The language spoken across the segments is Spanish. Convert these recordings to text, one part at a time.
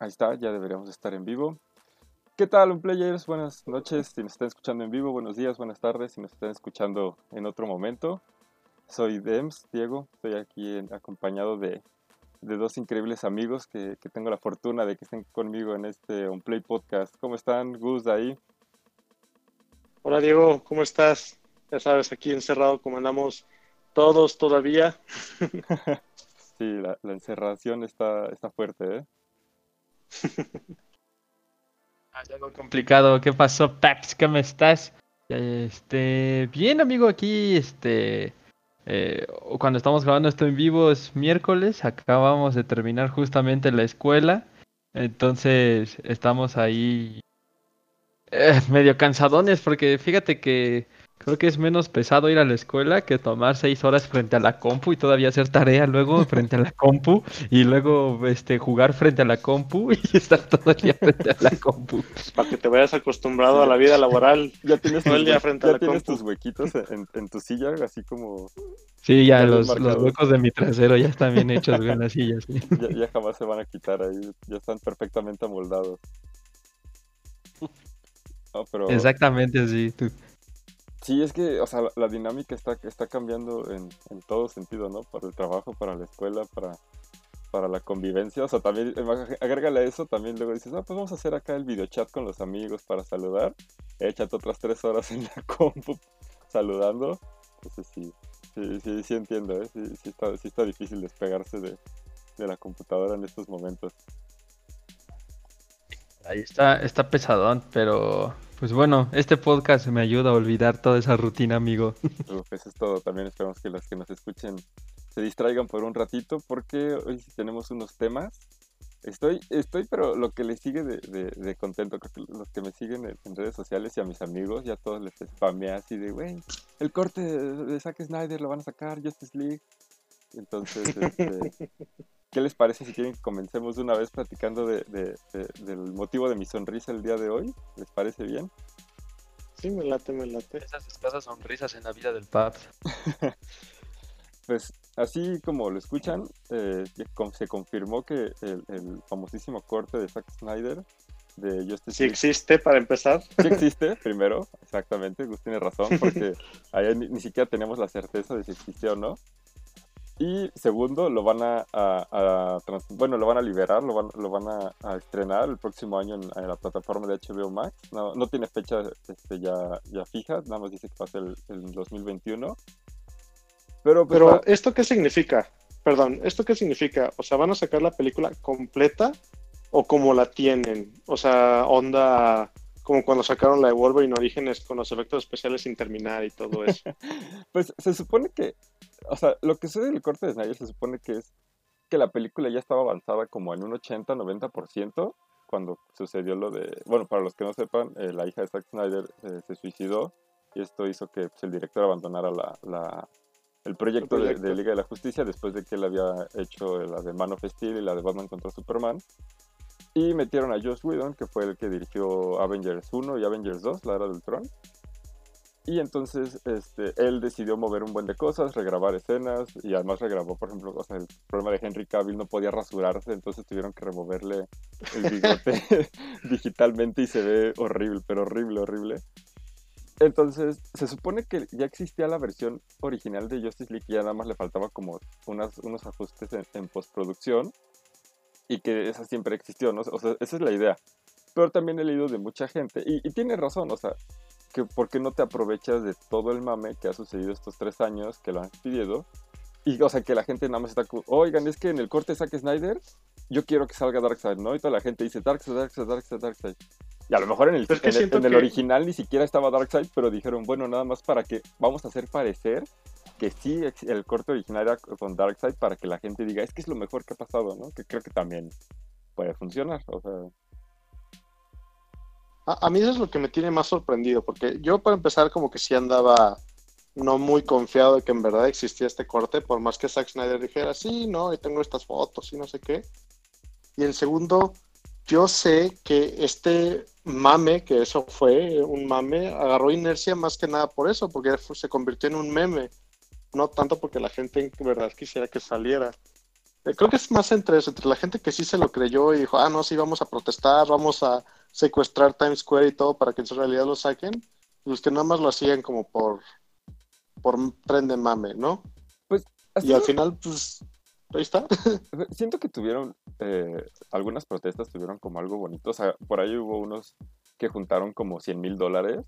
Ahí está, ya deberíamos estar en vivo. ¿Qué tal, un players? Buenas noches. Si nos están escuchando en vivo, buenos días, buenas tardes. Si nos están escuchando en otro momento, soy Dems, Diego. Estoy aquí acompañado de, dos increíbles amigos que, tengo la fortuna de que estén conmigo en este On Play Podcast. ¿Cómo están, Gus, ahí? Hola, Diego, ¿cómo estás? Ya sabes, aquí encerrado como andamos todos todavía. sí, la, la encerración está, está fuerte, ¿eh? algo complicado. ¿Qué pasó, Pax? ¿Cómo estás? Este, bien, amigo, aquí, este, eh, cuando estamos grabando esto en vivo es miércoles, acabamos de terminar justamente la escuela, entonces estamos ahí eh, medio cansadones porque fíjate que Creo que es menos pesado ir a la escuela que tomar seis horas frente a la compu y todavía hacer tarea luego frente a la compu y luego este jugar frente a la compu y estar todo el día frente a la compu. Para que te vayas acostumbrado a la vida laboral. Ya tienes todo el día frente a la tienes tus huequitos en, tu silla, así como... Sí, ya los, huecos de mi trasero ya están bien hechos en las sillas. Ya, jamás se van a quitar ahí, ya están perfectamente amoldados. Exactamente, sí. Tú. Sí, es que, o sea, la, dinámica está, está cambiando en, en, todo sentido, ¿no? Para el trabajo, para la escuela, para, para la convivencia. O sea, también, agrégale a eso, también luego dices, ah, pues vamos a hacer acá el videochat con los amigos para saludar. Échate otras tres horas en la compu saludando. Entonces sí, sí, sí, sí entiendo, ¿eh? Sí, sí, está, sí está difícil despegarse de, de la computadora en estos momentos. Ahí está, está pesadón, pero pues bueno, este podcast me ayuda a olvidar toda esa rutina, amigo. eso es todo. También esperamos que los que nos escuchen se distraigan por un ratito porque hoy sí tenemos unos temas. Estoy, estoy, pero lo que les sigue de, de, contento, creo que los que me siguen en, redes sociales y a mis amigos, ya todos les spamé así de, güey, el corte de Zack Snyder lo van a sacar, Justice League. Entonces, este, ¿qué les parece si quieren que comencemos una vez platicando de, del motivo de mi sonrisa el día de hoy? ¿Les parece bien? Sí, me late, me late. Esas escasas sonrisas en la vida del pub. pues así como lo escuchan, eh, se confirmó que el, famosísimo corte de Zack Snyder de Justice Sí existe, para empezar. Sí existe, primero, exactamente, Gus tiene razón, porque ahí ni, ni, siquiera tenemos la certeza de si existió o no. Y segundo, lo van a, bueno, lo van a liberar, lo van, lo van a, estrenar el próximo año en, la plataforma de HBO Max. No, no tiene fecha este, ya, ya fija, nada más dice que pasa el, el 2021. Pero, pues, Pero ¿esto qué significa? Perdón, ¿esto qué significa? O sea, ¿van a sacar la película completa o como la tienen? O sea, onda como cuando sacaron la de Wolverine Orígenes con los efectos especiales sin terminar y todo eso. pues se supone que o sea, lo que sucede en el corte de Snyder se supone que es que la película ya estaba avanzada como en un 80-90% cuando sucedió lo de, bueno, para los que no sepan, eh, la hija de Zack Snyder eh, se suicidó y esto hizo que pues, el director abandonara la, el, proyecto De, Liga de la Justicia después de que él había hecho la de Man of Steel y la de Batman contra Superman. Y metieron a Joss Whedon, que fue el que dirigió Avengers 1 y Avengers 2, la era del Tron. Y entonces este, él decidió mover un buen de cosas, regrabar escenas y además regrabó, por ejemplo, o sea, el problema de Henry Cavill no podía rasurarse, entonces tuvieron que removerle el bigote digitalmente y se ve horrible, pero horrible, horrible. Entonces, se supone que ya existía la versión original de Justice League y ya nada más le faltaba como unas, unos ajustes en, postproducción y que esa siempre existió, ¿no? O sea, esa es la idea. Pero también he leído de mucha gente y, y tiene razón, o sea, que por qué no te aprovechas de todo el mame que ha sucedido estos tres años que lo han pedido. Y, o sea, que la gente nada más está, oigan, es que en el corte Zack Snyder, yo quiero que salga Darkseid, ¿no? Y toda la gente dice Darkseid, Darkseid, Darkseid, Darkseid. Y a lo mejor en el, en el, original ni siquiera estaba Darkseid, pero dijeron, bueno, nada más para que vamos a hacer parecer que sí el corte original era con Darkseid para que la gente diga, es que es lo mejor que ha pasado, ¿no? Que creo que también puede funcionar, o sea... A, mí eso es lo que me tiene más sorprendido, porque yo para empezar como que sí andaba no muy confiado de que en verdad existía este corte, por más que Zack Snyder dijera, sí, no, y tengo estas fotos y no sé qué. Y en segundo, yo sé que este mame, que eso fue un mame, agarró inercia más que nada por eso, porque se convirtió en un meme, no tanto porque la gente en verdad quisiera que saliera. Eh, Creo que es más entre eso, entre la gente que sí se lo creyó y dijo, ah, no, sí, vamos a protestar, vamos a secuestrar Times Square y todo para que en su realidad lo saquen. Los que nada más lo hacían como por, por tren de mame, ¿no? Pues Y al final, pues, ahí está. siento que tuvieron, eh, algunas protestas tuvieron como algo bonito. O sea, por ahí hubo unos que juntaron como 100 mil dólares.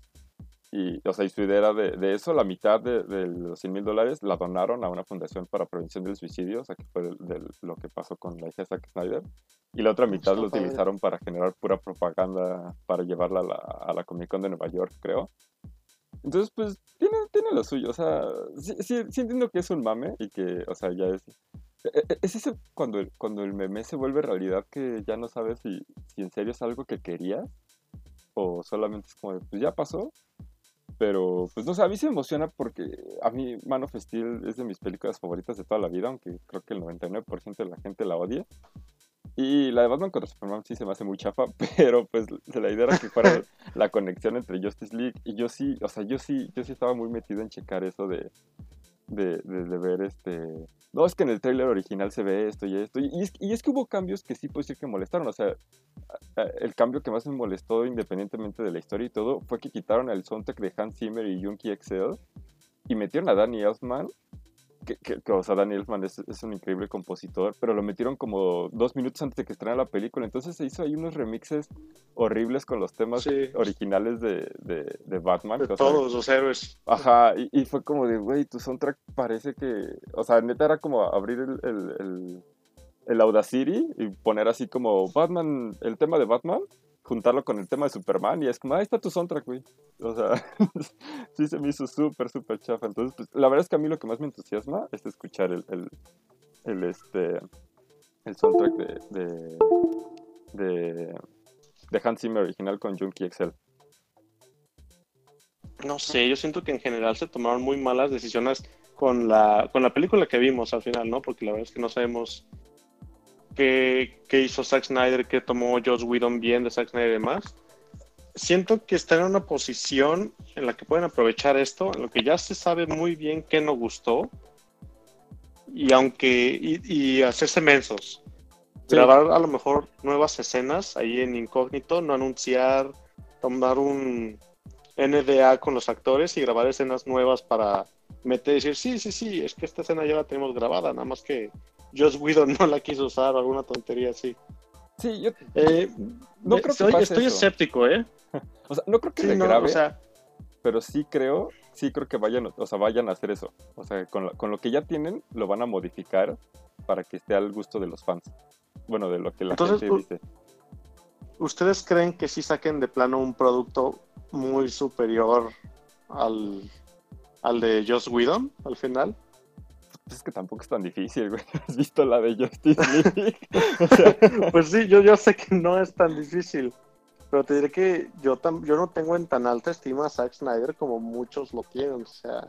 Y, o sea, y su idea era de, de eso, la mitad de, de los 100 mil dólares la donaron a una fundación para prevención del suicidio, o sea, que fue del- del- lo que pasó con la hija de Zack Snyder. Y la otra mitad lo padre. utilizaron para generar pura propaganda, para llevarla a la, a la Comic Con de Nueva York, creo. Entonces, pues, tiene, tiene lo suyo. O sea, sí, sí, sí entiendo que es un mame y que, o sea, ya es... e- e- Es ese cuando el, cuando el meme se vuelve realidad que ya no sabes si, si en serio es algo que querías o solamente es como de, pues ya pasó. Pero, pues no sé, a mí se emociona porque a mí Man of Steel es de mis películas favoritas de toda la vida, aunque creo que el 99% de la gente la odia. Y la de Batman contra Superman sí se me hace muy chafa, pero pues la idea era que fuera la conexión entre Justice League y yo sí, o sea, yo sí, yo sí estaba muy metido en checar eso de, de, de, de ver este... No, es que en el trailer original se ve esto y esto. Y, es, que hubo cambios que sí puedo decir que molestaron. O sea, el cambio que más me molestó, independientemente de la historia y todo, fue que quitaron el soundtrack de Hans Zimmer y Junkie XL y metieron a Danny Elfman. Que, que- que, o sea, Danny Elfman es, es un increíble compositor, pero lo metieron como dos minutos antes de que estrenara la película. Entonces se hizo ahí unos remixes horribles con los temas Sí. originales de, de, de Batman. De sea, todos los héroes. Ajá, y, y fue como de, güey, tu soundtrack parece que. O sea, neta era como abrir el, el, el, el Audacity y poner así como Batman, el tema de Batman, juntarlo con el tema de Superman y es como, ahí está tu soundtrack, güey. O sea, sí se me hizo súper, súper chafa. Entonces, pues, la verdad es que a mí lo que más me entusiasma es escuchar el, el, este, el soundtrack de, de, de, de Hans Zimmer original con Junkie XL. No sé, yo siento que en general se tomaron muy malas decisiones con la, con la película que vimos al final, ¿no? Porque la verdad es que no sabemos qué, qué hizo Zack Snyder, qué tomó Joss Whedon bien de Zack Snyder y demás. Siento que están en una posición en la que pueden aprovechar esto, en lo que ya se sabe muy bien qué no gustó, y aunque, y, y hacerse mensos. Sí. Grabar a lo mejor nuevas escenas ahí en incógnito, no anunciar, tomar un, NDA con los actores y grabar escenas nuevas para meter y decir, sí, sí, sí, es que esta escena ya la tenemos grabada, nada más que Joss Whedon no la quiso usar alguna tontería así. Sí, yo Eh, No creo que estoy, pase estoy eso. escéptico, ¿eh? O sea, no creo que Sí, le no, grabe, o sea, pero sí creo, sí creo que vayan, o sea, vayan a hacer eso. O sea, con, lo- con lo que ya tienen, lo van a modificar para que esté al gusto de los fans. Bueno, de lo que la Entonces, gente dice. ¿ustedes creen que sí saquen de plano un producto muy superior al, al de Joss Whedon al final? Pues es que tampoco es tan difícil, güey. ¿Has visto la de Justice League? o sea, Pues sí, yo, yo sé que no es tan difícil, pero te diré que yo, tam- yo no tengo en tan alta estima a Zack Snyder como muchos lo tienen, o sea,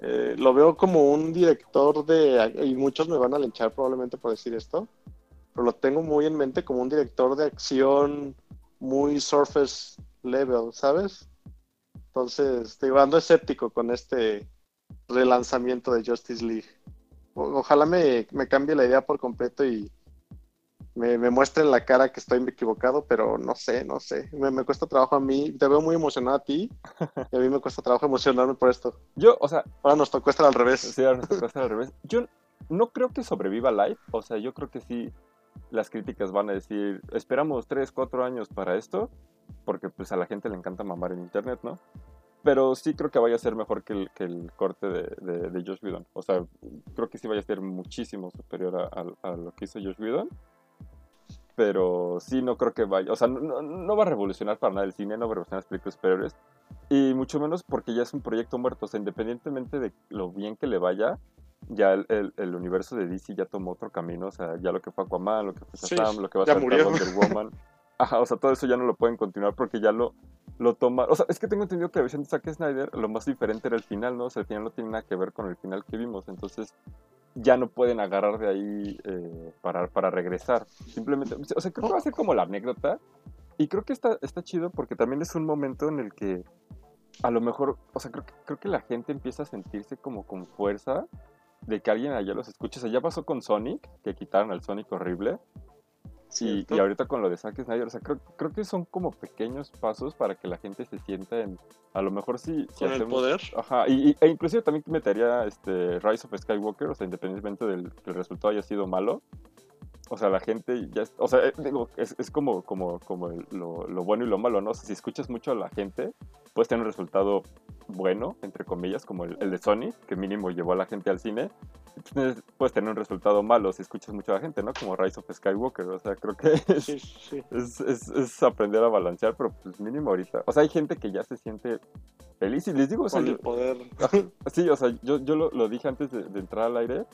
eh, lo veo como un director de, y muchos me van a linchar probablemente por decir esto, pero lo tengo muy en mente como un director de acción muy surface level, ¿sabes? Entonces, digo, ando escéptico con este relanzamiento de Justice League. O- ojalá me, me cambie la idea por completo y me, me muestre en la cara que estoy equivocado, pero no sé, no sé. Me, me cuesta trabajo a mí. Te veo muy emocionado a ti y a mí me cuesta trabajo emocionarme por esto. yo, o sea, Ahora nos tocó estar al revés. sí, ahora nos toca hacer al revés. Yo no creo que sobreviva Live. O sea, yo creo que sí las críticas van a decir, esperamos 3, 4 años para esto, porque pues a la gente le encanta mamar en internet, ¿no? Pero sí creo que vaya a ser mejor que el, que el corte de, de, de Josh Whedon. O sea, creo que sí vaya a ser muchísimo superior a, a- a lo que hizo Josh Whedon. Pero sí no creo que vaya, o sea, no, no- va a revolucionar para nada el cine, no va a revolucionar las películas superiores. Y mucho menos porque ya es un proyecto muerto. O sea, independientemente de lo bien que le vaya, ya el, el- el universo de DC ya tomó otro camino. O sea, ya lo que fue Aquaman, lo que fue Sí, Shazam, lo que va a ser. Wonder Woman. Ajá, o sea, todo eso ya no lo pueden continuar porque ya lo, lo toma. O sea, es que tengo entendido que la versión de Zack Snyder lo más diferente era el final, ¿no? O sea, el final no tiene nada que ver con el final que vimos. Entonces, ya no pueden agarrar de ahí eh, para, para regresar. Simplemente, o sea, creo que va a ser como la anécdota. Y creo que está, está chido porque también es un momento en el que a lo mejor, o sea, creo que, creo que la gente empieza a sentirse como con fuerza de que alguien allá los escuche. O sea, ya pasó con Sonic, que quitaron al Sonic horrible. Y, y, ahorita con lo de Zack Snyder, o sea, creo, creo, que son como pequeños pasos para que la gente se sienta en, a lo mejor sí. Si, con el poder. Ajá, y, e inclusive también metería este Rise of Skywalker, o sea, independientemente del que el resultado haya sido malo, o sea, la gente ya, o sea, eh, digo, es, es como, como, como lo, lo, bueno y lo malo, ¿no? O sea, si escuchas mucho a la gente, puedes tener un resultado bueno, entre comillas, como el, el de Sony, que mínimo llevó a la gente al cine. Puedes tener un resultado malo si escuchas mucho a la gente, ¿no? Como Rise of Skywalker, o sea, creo que es, sí, sí. es, es, es, aprender a balancear, pero pues mínimo ahorita. O sea, hay gente que ya se siente feliz y les digo, o sea, Con el yo- poder. Sí, o sea, yo, yo lo, lo dije antes de, de entrar al aire.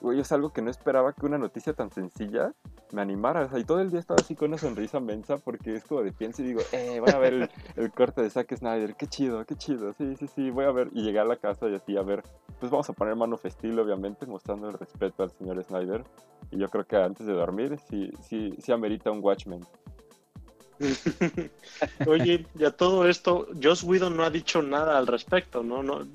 Güey, es algo que no esperaba que una noticia tan sencilla me animara. O sea, y todo el día estaba así con una sonrisa mensa porque es como de pienso y digo, eh, voy a ver el, el corte de Zack Snyder. Qué chido, qué chido. Sí, sí, sí, voy a ver. Y llegué a la casa y así a ver. Pues vamos a poner mano festil, obviamente, mostrando el respeto al señor Snyder. Y yo creo que antes de dormir, sí, sí, sí amerita un Watchmen. Oye, ya todo esto, Joss Whedon no ha dicho nada al respecto, ¿no? no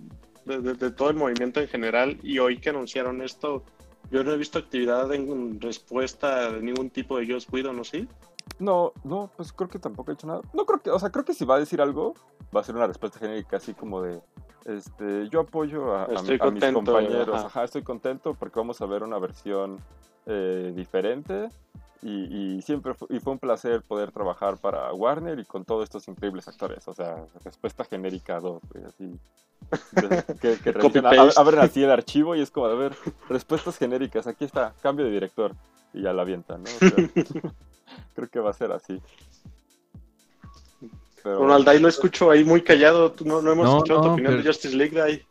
de, de, de, todo el movimiento en general. Y hoy que anunciaron esto, yo no he visto actividad en respuesta de ningún tipo de Joss Whedon, ¿no sí? No, no, pues creo que tampoco ha hecho nada. No creo que, o sea, creo que si va a decir algo, va a ser una respuesta genérica así como de, este, yo apoyo a, a, a mis compañeros, ajá. ajá. estoy contento porque vamos a ver una versión eh, diferente y, y siempre fu- y fue un placer poder trabajar para Warner y con todos estos increíbles actores, o sea, respuesta genérica 2, así. que, que a- abren así el archivo y es como, a ver, respuestas genéricas, aquí está, cambio de director y ya la avientan, ¿no? O sea, creo que va a ser así. Pero, Ronald, ahí lo escucho ahí muy callado. No, no hemos No, escuchado tu no, opinión pero- de Justice League de ahí.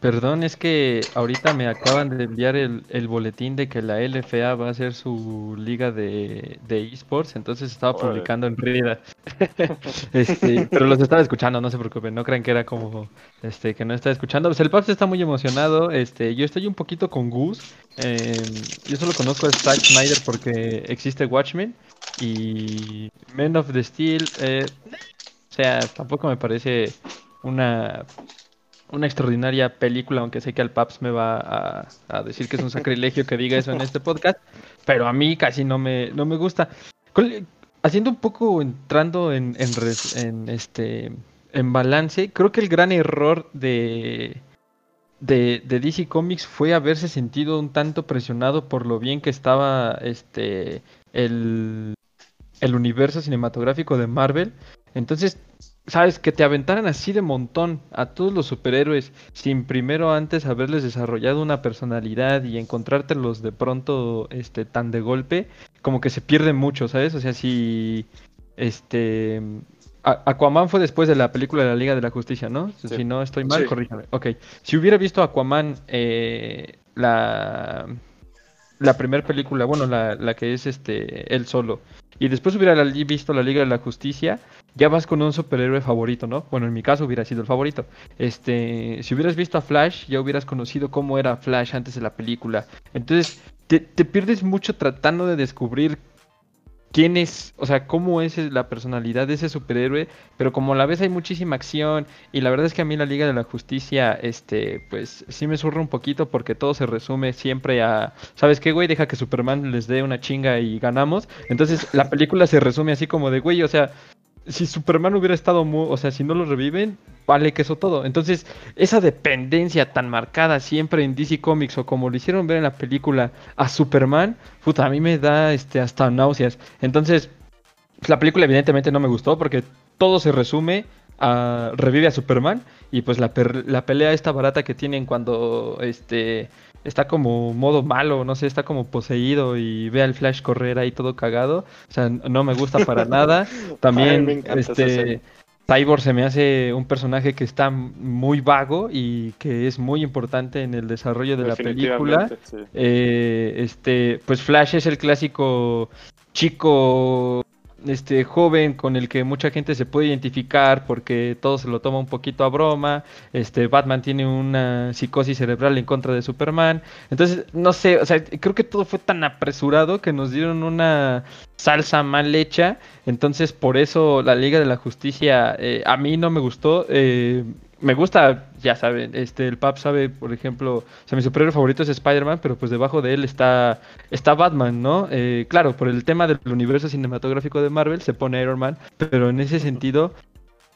Perdón, es que ahorita me acaban de enviar el, el boletín de que la LFA va a hacer su liga de, de esports, entonces estaba publicando en Rida. este, pero los estaba escuchando, no se preocupen, no crean que era como este que no estaba escuchando. Pues el Paps está muy emocionado, este, yo estoy un poquito con Gus. eh, yo solo conozco a Zack Snyder porque existe Watchmen y Men of the Steel, eh, o sea, tampoco me parece una una extraordinaria película, aunque sé que al Paps me va a, a decir que es un sacrilegio que diga eso en este podcast, pero a mí casi no me, no me gusta. Haciendo un poco, entrando en, en este en balance, creo que el gran error de, de, de DC Comics fue haberse sentido un tanto presionado por lo bien que estaba este el, el universo cinematográfico de Marvel. Entonces, sabes, que te aventaran así de montón a todos los superhéroes sin primero antes haberles desarrollado una personalidad y encontrártelos de pronto este tan de golpe, como que se pierde mucho, ¿sabes? O sea, si este Aquaman fue después de la película de la Liga de la Justicia, ¿no? Sí. Si no estoy mal, Sí. corríjame. Ok. Si hubiera visto Aquaman eh, la la primera película, bueno, la, la que es este él solo, y después hubiera visto la Liga de la Justicia, ya vas con un superhéroe favorito, ¿no? Bueno, en mi caso hubiera sido el favorito. Este, si hubieras visto a Flash, ya hubieras conocido cómo era Flash antes de la película. Entonces, te, te pierdes mucho tratando de descubrir quién es, o sea, cómo es la personalidad de ese superhéroe, pero como la vez hay muchísima acción y la verdad es que a mí la Liga de la Justicia, este, pues sí me surra un poquito porque todo se resume siempre a, ¿sabes qué, güey? Deja que Superman les dé una chinga y ganamos. Entonces, la película se resume así como de, güey, o sea, si Superman hubiera estado muy, o sea, si no lo reviven, vale que eso todo. Entonces, esa dependencia tan marcada siempre en DC Comics o como lo hicieron ver en la película a Superman, puta, a mí me da este hasta náuseas. Entonces, la película evidentemente no me gustó porque todo se resume a revive a Superman y pues la, la pelea esta barata que tienen cuando este está como modo malo, no sé, está como poseído y ve al Flash correr ahí todo cagado, o sea, no me gusta para nada. Ay, También esa este. Cyborg se me hace un personaje que está muy vago y que es muy importante en el desarrollo de la película. Sí. Eh, este, pues Flash es el clásico chico, este, joven con el que mucha gente se puede identificar porque todo se lo toma un poquito a broma. Este, Batman tiene una psicosis cerebral en contra de Superman. Entonces, no sé, o sea, creo que todo fue tan apresurado que nos dieron una salsa mal hecha. Entonces, por eso la Liga de la Justicia eh, a mí no me gustó. eh, me gusta, ya saben, este, el Pap sabe, por ejemplo, o sea, mi superhéroe favorito es Spider-Man, pero pues debajo de él está, está Batman, ¿no? Eh, claro, por el tema del universo cinematográfico de Marvel se pone Iron Man, pero en ese sentido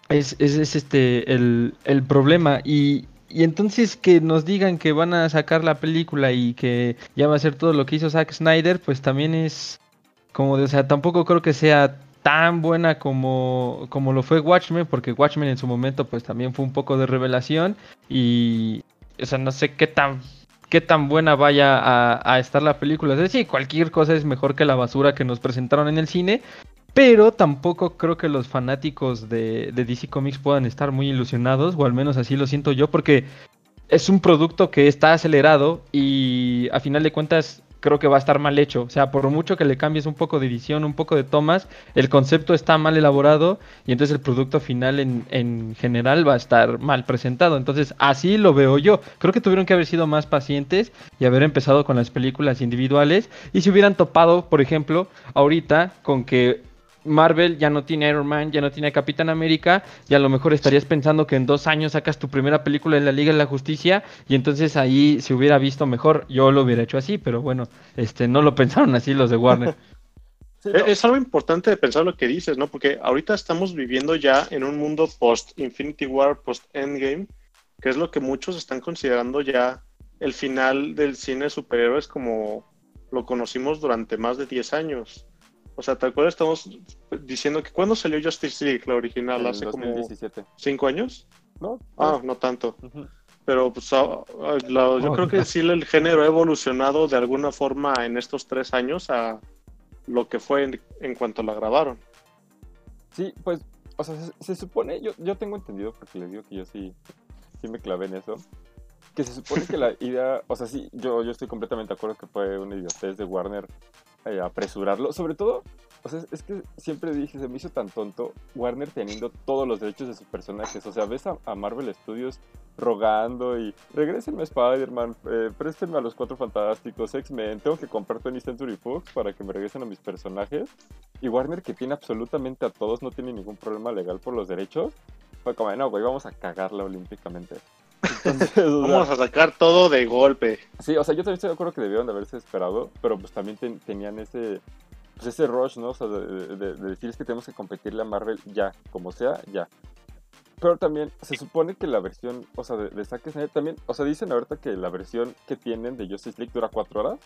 es, es, es este el, el problema y, y entonces que nos digan que van a sacar la película y que ya va a ser todo lo que hizo Zack Snyder, pues también es como de, o sea, tampoco creo que sea tan buena como, como lo fue Watchmen, porque Watchmen en su momento pues también fue un poco de revelación y, o sea, no sé qué tan qué tan buena vaya a, estar la película. Es decir, cualquier cosa es mejor que la basura que nos presentaron en el cine, pero tampoco creo que los fanáticos de, de, DC Comics puedan estar muy ilusionados, o al menos así lo siento yo, porque es un producto que está acelerado y a final de cuentas creo que va a estar mal hecho. O sea, por mucho que le cambies un poco de edición, un poco de tomas, el concepto está mal elaborado y entonces el producto final en, en, general va a estar mal presentado. Entonces, así lo veo yo. Creo que tuvieron que haber sido más pacientes y haber empezado con las películas individuales. Y si hubieran topado, por ejemplo, ahorita con que Marvel ya no tiene Iron Man, ya no tiene Capitán América, y a lo mejor estarías pensando que en dos años sacas tu primera película en la Liga de la Justicia, y entonces ahí se hubiera visto mejor. Yo lo hubiera hecho así, pero bueno, este no lo pensaron así los de Warner. Sí, no. Es algo importante de pensar lo que dices, ¿no? Porque ahorita estamos viviendo ya en un mundo post Infinity War, post Endgame, que es lo que muchos están considerando ya el final del cine de superhéroes como lo conocimos durante más de 10 años. O sea, tal cual estamos diciendo que ¿cuándo salió Justice League, la original? En ¿Hace 2017. como cinco años? ¿No? Ah, no tanto. Uh -huh. Pero pues, a, a, la, yo oh. creo que sí el género ha evolucionado de alguna forma en estos tres años a lo que fue en, en cuanto la grabaron. Sí, pues, o sea, se, se, supone, yo, yo tengo entendido, porque les digo que yo sí, sí me clavé en eso, que se supone que la idea, o sea, sí, yo, yo estoy completamente de acuerdo que fue una idiotez de Warner eh, apresurarlo. Sobre todo, o sea, es que siempre dije, se me hizo tan tonto Warner teniendo todos los derechos de sus personajes. O sea, ves a, a Marvel Studios rogando y regrésenme a Spider-Man, eh, préstenme a los Cuatro Fantásticos, X-Men, tengo que comprar 20 Century Fox para que me regresen a mis personajes. Y Warner, que tiene absolutamente a todos, no tiene ningún problema legal por los derechos, fue como, no, güey, vamos a cagarla olímpicamente. Entonces, Vamos a sacar todo de golpe. Sí, o sea, yo también estoy de acuerdo que debieron de haberse esperado, pero pues también ten, tenían ese, pues ese rush, ¿no? O sea, de, de, de, decir es que tenemos que competirle a Marvel ya, como sea, ya. Pero también se supone que la versión, o sea, de, de Zack Snyder también, o sea, dicen ahorita que la versión que tienen de Justice League dura cuatro horas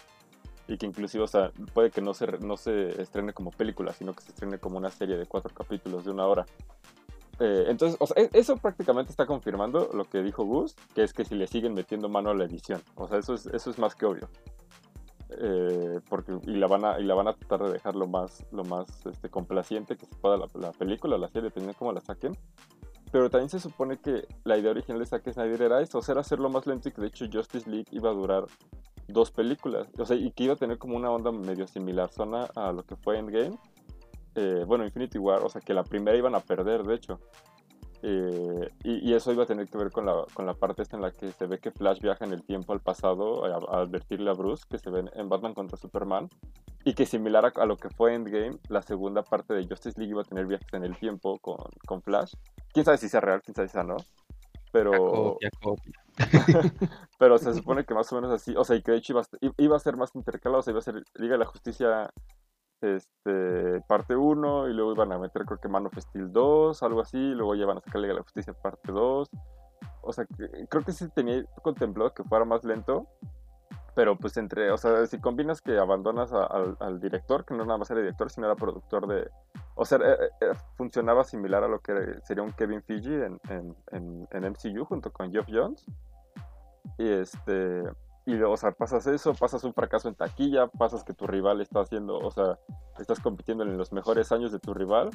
y que inclusive, o sea, puede que no se, no se estrene como película, sino que se estrene como una serie de cuatro capítulos de una hora. Eh, entonces, sea, eso prácticamente está confirmando lo que dijo Gus, que es que si le siguen metiendo mano a la edición. O sea, eso es, más que obvio. Eh, porque, y, la van a, y la van a tratar de dejar lo más, lo más este, complaciente que se pueda la, la película, la serie, dependiendo de cómo la saquen. Pero también se supone que la idea original de Zack Snyder era eso, o sea, era hacerlo más lento y que de hecho Justice League iba a durar dos películas. O sea, y que iba a tener como una onda medio similar zona a lo que fue Endgame eh, bueno, Infinity War, o sea, que la primera iban a perder, de hecho. Eh, y, y, eso iba a tener que ver con la, con la parte esta en la que se ve que Flash viaja en el tiempo al pasado a, a advertirle a Bruce que se ve en Batman contra Superman y que similar a, a, lo que fue Endgame, la segunda parte de Justice League iba a tener viajes en el tiempo con, con Flash. Quién sabe si sea real, quién sabe si sea no. Pero. Copia, copia. pero se supone que más o menos así, o sea, y que de hecho iba a, iba a ser más intercalado, o sea, iba a ser Liga de la Justicia este, parte 1 y luego iban a meter creo que Man of Steel 2, algo así, y luego ya van a sacarle a la justicia parte 2. O sea, creo que sí tenía contemplado que fuera más lento, pero pues entre, o sea, si combinas que abandonas a, al, director, que no nada más era director, sino era productor de... O sea, eh, eh, funcionaba similar a lo que sería un Kevin Fiji en, en, en, en MCU junto con Geoff Jones. Y este y, o sea, pasas eso, pasas un fracaso en taquilla, pasas que tu rival está haciendo, o sea, estás compitiendo en los mejores años de tu rival.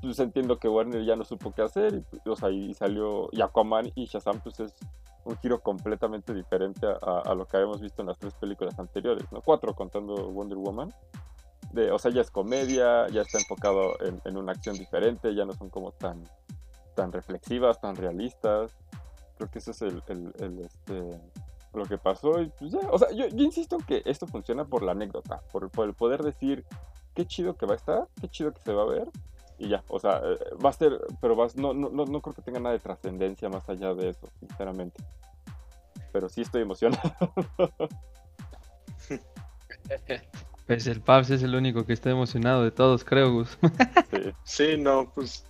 Pues entiendo que Warner ya no supo qué hacer, y, o sea, y salió, y Aquaman y Shazam, pues es un giro completamente diferente a, a, lo que habíamos visto en las tres películas anteriores, ¿no? Cuatro contando Wonder Woman. De, o sea, ya es comedia, ya está enfocado en, en, una acción diferente, ya no son como tan, tan reflexivas, tan realistas. Creo que ese es el, el, el este, lo que pasó y pues ya, o sea, yo, yo, insisto que esto funciona por la anécdota, por, por, el poder decir qué chido que va a estar, qué chido que se va a ver y ya, o sea, eh, va a ser, pero vas, no, no, no, no creo que tenga nada de trascendencia más allá de eso, sinceramente. Pero sí estoy emocionado. Pues el Pabs es el único que está emocionado de todos, creo, Gus. Sí. Sí, no, pues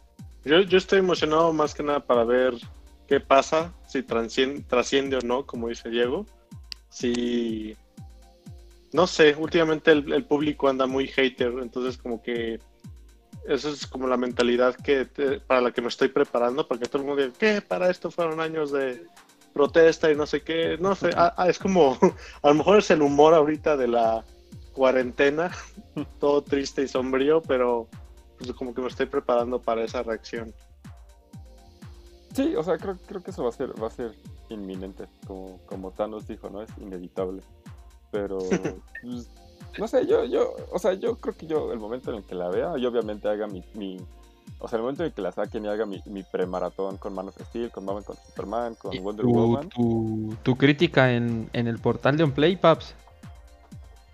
yo, yo estoy emocionado más que nada para ver qué pasa, si trasciende o no, como dice Diego. Si, no sé, últimamente el, el público anda muy hater, entonces como que eso es como la mentalidad que te- para la que me estoy preparando, porque todo el mundo dice, ¿qué? Para esto fueron años de protesta y no sé qué, no sé, ah, es como, a lo mejor es el humor ahorita de la cuarentena, todo triste y sombrío, pero pues como que me estoy preparando para esa reacción. Sí, o sea, creo, creo que eso va a ser, va a ser inminente, como, como Thanos dijo, ¿no? Es inevitable. Pero, pues, no sé, yo, yo, o sea, yo creo que yo, el momento en el que la vea, yo obviamente haga mi, mi o sea, el momento en el que la saquen y haga mi, mi premaratón con Man of Steel, con Batman con Superman, con Wonder tu, Woman. tu, tu crítica en, en el portal de Unplay, Paps.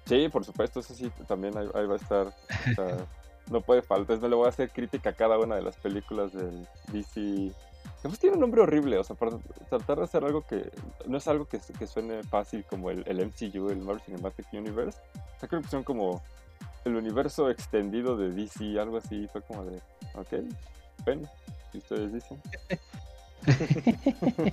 Sí, por supuesto, eso sí, también ahí, ahí va a estar. o sea, no puede faltar, no le voy a hacer crítica a cada una de las películas del DC. Que pues tiene un nombre horrible, o sea, para tratar de hacer algo que no es algo que, que suene fácil como el, el MCU, el Marvel Cinematic Universe. O sea, creo que son como el universo extendido de DC, algo así. Fue como de, ok, bueno, si ustedes dicen.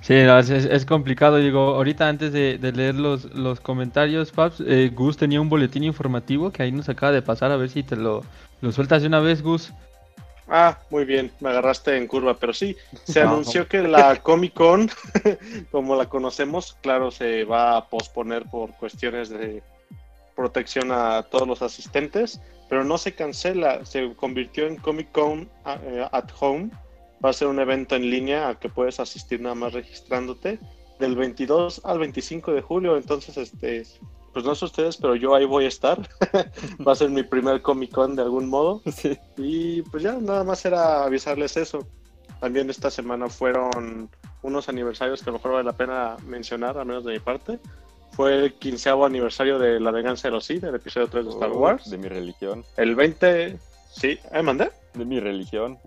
Sí, no, es, es- complicado. Digo, ahorita antes de, de leer los, los comentarios, Paps, eh, Gus tenía un boletín informativo que ahí nos acaba de pasar. A ver si te lo, lo sueltas de una vez, Gus. Ah, muy bien, me agarraste en curva, pero sí, se No. anunció que la Comic Con, como la conocemos, claro, se va a posponer por cuestiones de protección a todos los asistentes, pero no se cancela, se convirtió en Comic Con ah, eh, at Home, va a ser un evento en línea al que puedes asistir nada más registrándote del 22 al 25 de julio, entonces este pues no sé ustedes, pero yo ahí voy a estar. Va a ser mi primer Comic Con de algún modo. Sí. Y pues ya, nada más era avisarles eso. También esta semana fueron unos aniversarios que a lo mejor vale la pena mencionar, al menos de mi parte. Fue el quinceavo aniversario de La Venganza de los Sith, el episodio 3 de Star Oh, Wars. De mi religión. El 20, sí, ¿eh, mandé? De mi religión.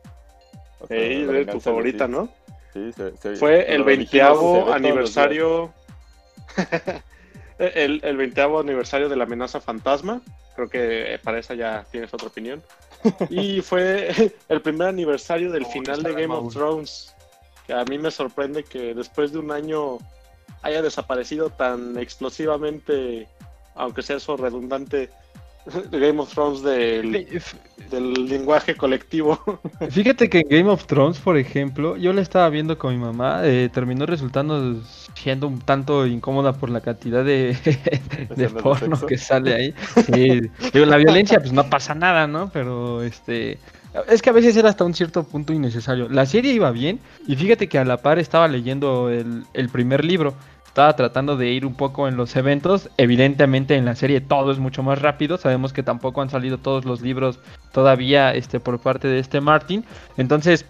O sea, Ey, de tu favorita. ¿no? Sí, se- se- Fue el veinteavo aniversario. el, el veinteavo aniversario de la amenaza fantasma. Creo que eh, para esa ya tienes otra opinión. Y fue el primer aniversario del Oh, final de Game of. Thrones. Que a mí me sorprende que después de un año haya desaparecido tan explosivamente, aunque sea eso redundante, Game of Thrones del, del lenguaje colectivo. Fíjate que en Game of Thrones, por ejemplo, yo la estaba viendo con mi mamá, eh, terminó resultando siendo un tanto incómoda por la cantidad de, de ¿Escenas de porno que sale ahí. Sí, digo, la violencia pues no pasa nada, ¿no? Pero este es que a veces era hasta un cierto punto innecesario. La serie iba bien y fíjate que a la par estaba leyendo el, el primer libro. Estaba tratando de ir un poco en los eventos. Evidentemente en la serie todo es mucho más rápido. Sabemos que tampoco han salido todos los libros todavía este, por parte de este Martin. Entonces,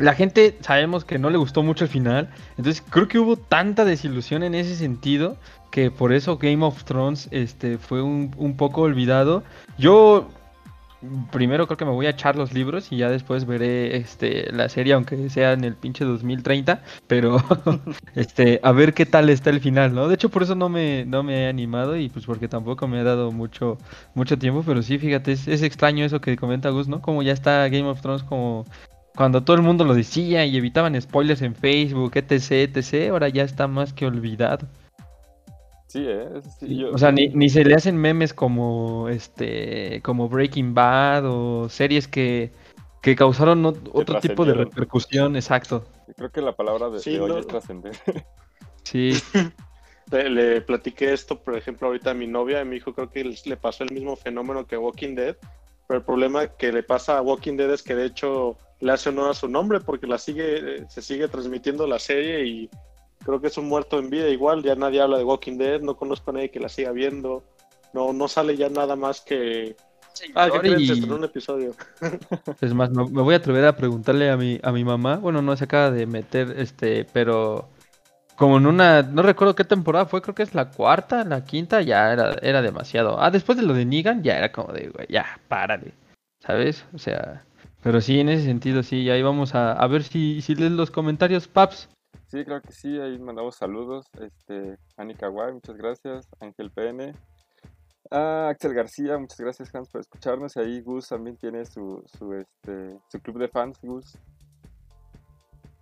la gente sabemos que no le gustó mucho el final. Entonces, creo que hubo tanta desilusión en ese sentido que por eso Game of Thrones este, fue un, un poco olvidado. Yo primero creo que me voy a echar los libros y ya después veré este la serie aunque sea en el pinche 2030 pero este a ver qué tal está el final no de hecho por eso no me no me he animado y pues porque tampoco me ha dado mucho mucho tiempo pero sí fíjate es, es extraño eso que comenta Gus no como ya está Game of Thrones como cuando todo el mundo lo decía y evitaban spoilers en Facebook etc etc ahora ya está más que olvidado Sí, ¿eh? Eso sí, yo- o sea, ni, ni se le hacen memes como este como Breaking Bad o series que, que causaron ot- otro tipo de repercusión, exacto. Creo que la palabra de, Sí, de hoy no- es trascender. Sí, Le, le platiqué esto, por ejemplo, ahorita a mi novia y me dijo, creo que le pasó el mismo fenómeno que Walking Dead, pero el problema que le pasa a Walking Dead es que de hecho le hace honor a su nombre porque la sigue, eh, se sigue transmitiendo la serie y creo que es un muerto en vida igual, ya nadie habla de Walking Dead, no conozco a nadie que la siga viendo, no, no sale ya nada más que... Ah, ¿qué creen? Se y- estrenó un episodio. es más, me, me voy a atrever a preguntarle a mi, a mi mamá, bueno, no se acaba de meter, este, pero como en una, no recuerdo qué temporada fue, creo que es la cuarta, la quinta, ya era, era demasiado. Ah, después de lo de Negan, ya era como de, güey, ya, párale. ¿sabes? O sea, pero sí, en ese sentido, sí, ahí vamos a, a ver si, si lees los comentarios, Paps. Sí, claro que sí, ahí mandamos saludos. Este, Anika Guay, muchas gracias. Ángel PN. Ah, Axel García, muchas gracias Hans por escucharnos. Y ahí Gus también tiene su, su, este, su club de fans, Gus.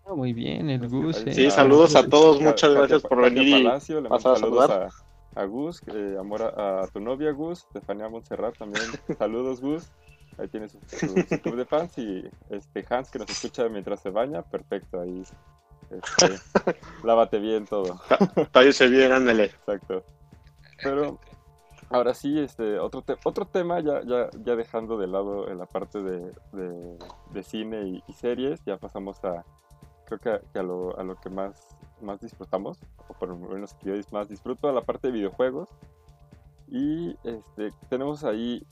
Ah, muy bien, el Gus. Eh. Sí, está. saludos a todos, muchas gracias por venir y Palacio, le mando a saludos saludar. a, a Gus, eh, amor a, a tu novia Gus, Stefania Montserrat también. saludos Gus. Ahí tienes su, su- su club de fans y este Hans que nos escucha mientras se baña, perfecto, ahí. Este, lávate bien todo. Tállese bien, ándale. Exacto. Pero ahora sí, este, otro, te- otro tema, ya, ya, ya dejando de lado en la parte de, de- de cine y, y series, ya pasamos a, creo que, a, que a lo, a lo que más, más disfrutamos, o por lo menos que yo más disfruto, a la parte de videojuegos. Y este, tenemos ahí,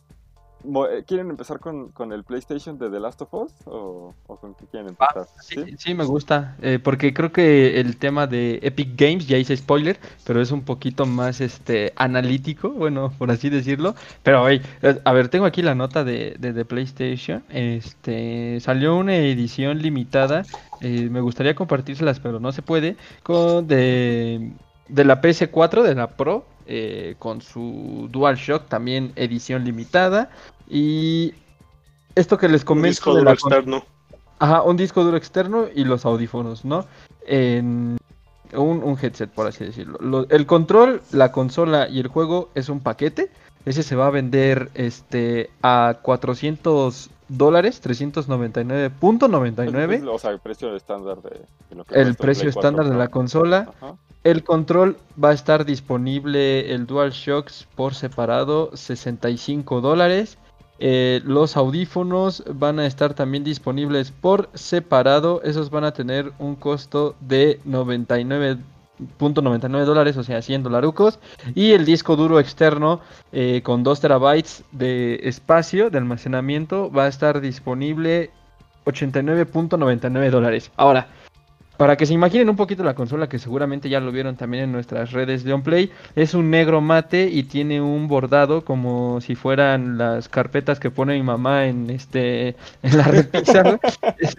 ¿quieren empezar con, con el PlayStation de The Last of Us? ¿O, o con qué quieren empezar? Ah, Sí, sí, me gusta, eh, porque creo que el tema de Epic Games, ya hice spoiler, pero es un poquito más este analítico, bueno, por así decirlo. Pero hey, eh, a ver, tengo aquí la nota de, de, de PlayStation. Este salió una edición limitada, eh, me gustaría compartírselas, pero no se puede, con de, de la PS4, de la Pro, eh, con su DualShock, también edición limitada. Y esto que les Un comento disco de duro la externo. Ajá, un disco duro externo y los audífonos, ¿no? En un, un headset, por así decirlo. Lo- el control, la consola y el juego es un paquete. Ese se va a vender este a 400 dólares, 399.99. O sea, el precio estándar de, de lo que El un precio Play 4 estándar de la consola. Ajá. El control va a estar disponible el DualShocks por separado, 65 dólares. Eh, los audífonos van a estar también disponibles por separado. Esos van a tener un costo de 99.99 dólares, o sea, 100 dolarucos. Y el disco duro externo eh, con 2 terabytes de espacio de almacenamiento va a estar disponible 89.99 dólares. Ahora, para que se imaginen un poquito la consola, que seguramente ya lo vieron también en nuestras redes de OnPlay, es un negro mate y tiene un bordado como si fueran las carpetas que pone mi mamá en este en la repisa. es,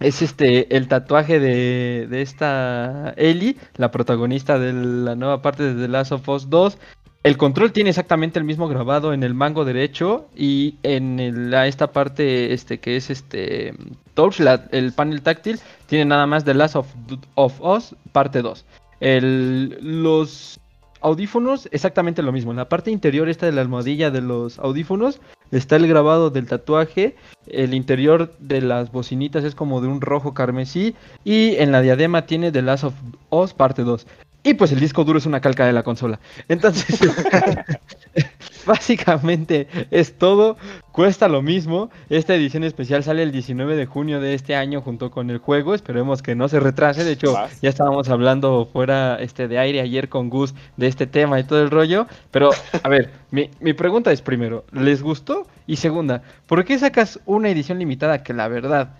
es, este el tatuaje de, de esta Ellie, la protagonista de la nueva parte de The Last of Us 2. El control tiene exactamente el mismo grabado en el mango derecho y en esta parte este que es este touch, la- el panel táctil, tiene nada más The Last of, of Us parte 2. El- los audífonos, exactamente lo mismo. En la parte interior esta de la almohadilla de los audífonos está el grabado del tatuaje. El interior de las bocinitas es como de un rojo carmesí. Y en la diadema tiene The Last of Us parte 2. Y pues el disco duro es una calca de la consola. Entonces, básicamente es todo. Cuesta lo mismo. Esta edición especial sale el 19 de junio de este año junto con el juego. Esperemos que no se retrase. De hecho, ya estábamos hablando fuera este, de aire ayer con Gus de este tema y todo el rollo. Pero, a ver, mi, mi pregunta es primero, ¿les gustó? Y segunda, ¿por qué sacas una edición limitada que la verdad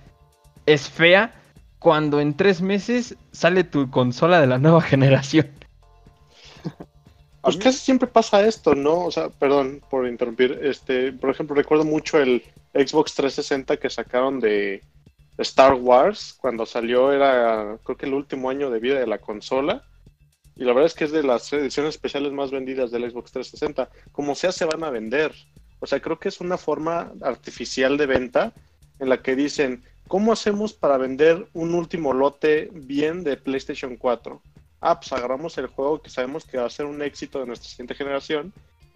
es fea cuando en tres meses sale tu consola de la nueva generación? Pues casi siempre pasa esto, ¿no? O sea, perdón por interrumpir. Este, por ejemplo, recuerdo mucho el Xbox 360 que sacaron de Star Wars cuando salió, era creo que el último año de vida de la consola. Y la verdad es que es de las ediciones especiales más vendidas del Xbox 360. Como sea, se van a vender. O sea, creo que es una forma artificial de venta en la que dicen, ¿cómo hacemos para vender un último lote bien de PlayStation 4? ah, pues agarramos el juego que sabemos que va a ser un éxito de nuestra siguiente generación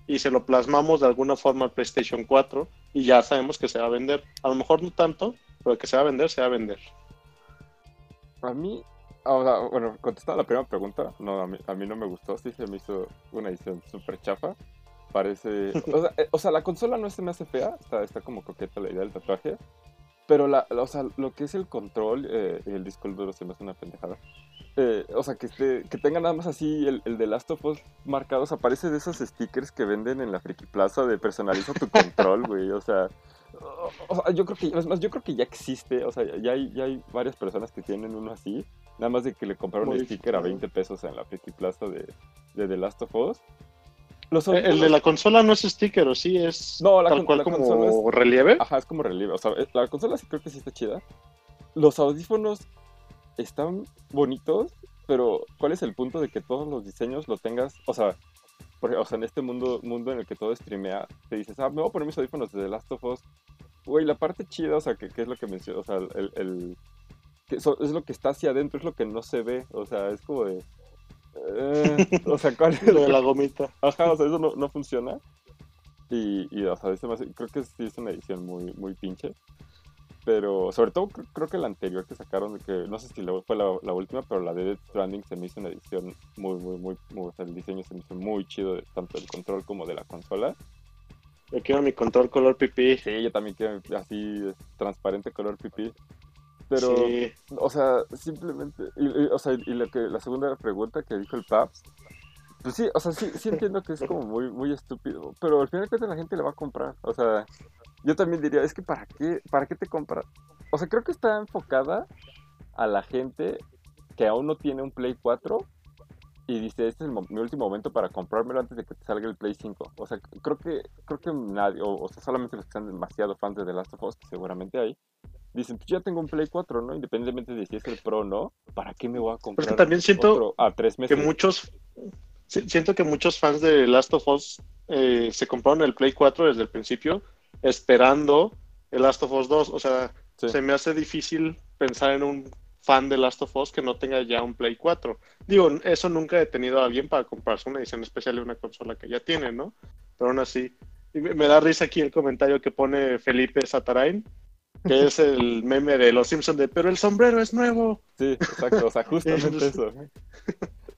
y se lo plasmamos de alguna forma al PlayStation 4 y ya sabemos que se va a vender. A lo mejor no tanto, pero que se va a vender, se va a vender. A mí, ahora, bueno, contestando la primera pregunta, no, a mí, a mí no me gustó, sí se me hizo una edición súper chafa. Parece, o sea, eh, la consola no se me hace fea, está como coqueta la idea del tatuaje, pero la, o sea, lo que es el control eh, el disco duro se me hace una pendejada. Eh, o sea, que, esté- que tenga nada más así el, el de Last of Us marcados, aparece de esos stickers que venden en la Friki Plaza de personaliza tu control, güey, o sea... o- sea, yo creo que, más, yo creo que ya existe, o sea, ya hay, ya hay varias personas que tienen uno así, nada más de que le compraron el sticker a Modificado. 20 pesos en la Friki Plaza de, de The Last of Us. Los Eh, El de la consola no es sticker, ¿o sí? Es No, la tal cual la como consola relieve. Ajá, es como relieve. O sea, eh, la consola sí creo que sí está chida. Los audífonos están bonitos, pero ¿cuál es el punto de que todos los diseños lo tengas? O sea, por- o sea en este mundo, mundo en el que todo streamea, te dices, ah, me voy a poner mis audífonos de The Last of Us. Güey, la parte chida, o sea, que, que es lo que menciono, o sea, el... el- que eso es lo que está hacia adentro, es lo que no se ve. O sea, es como de... eh, o sea, ¿cuál es Lo de la gomita. Ajá, o sea, eso no, no funciona. Y, y, o sea, ese me hace- creo que sí es una edición muy, muy pinche. Pero sobre todo cre- creo que la anterior que sacaron, que no sé si la- fue la, la última, pero la de Death Stranding se me hizo una edición muy, muy, muy, muy- o sea, el diseño se me hizo muy chido, de, tanto del control como de la consola. Yo quiero mi control color pipí. Sí, yo también quiero así, transparente color pipí. Pero, Sí. o sea, simplemente, y, y, o sea, y lo que, la segunda pregunta que dijo el Paps, pues sí, o sea, sí, sí entiendo que es como muy, muy estúpido, pero al final de cuentas la gente le va a comprar, o sea, yo también diría, es que ¿para qué, para qué te compras? O sea, creo que está enfocada a la gente que aún no tiene un Play 4 y dice, este es el mi último momento para comprármelo antes de que te salga el Play 5. O sea, creo que, creo que nadie, o, o sea, solamente los que sean demasiado fans de The Last of Us, que seguramente hay, dicen, pues ya tengo un Play 4, ¿no? Independientemente de si es el Pro o no, ¿para qué me voy a comprar también siento otro a tres meses? que muchos si- siento que muchos fans de Last of Us eh, se compraron el Play 4 desde el principio esperando el Last of Us 2 o sea Sí. se me hace difícil pensar en un fan de Last of Us que no tenga ya un Play 4 digo eso nunca ha detenido a alguien para comprarse una edición especial de una consola que ya tiene no pero aún así me da risa aquí el comentario que pone Felipe Satarain que es el meme de los Simpsons de pero el sombrero es nuevo Sí, exacto, o sea, justamente eso.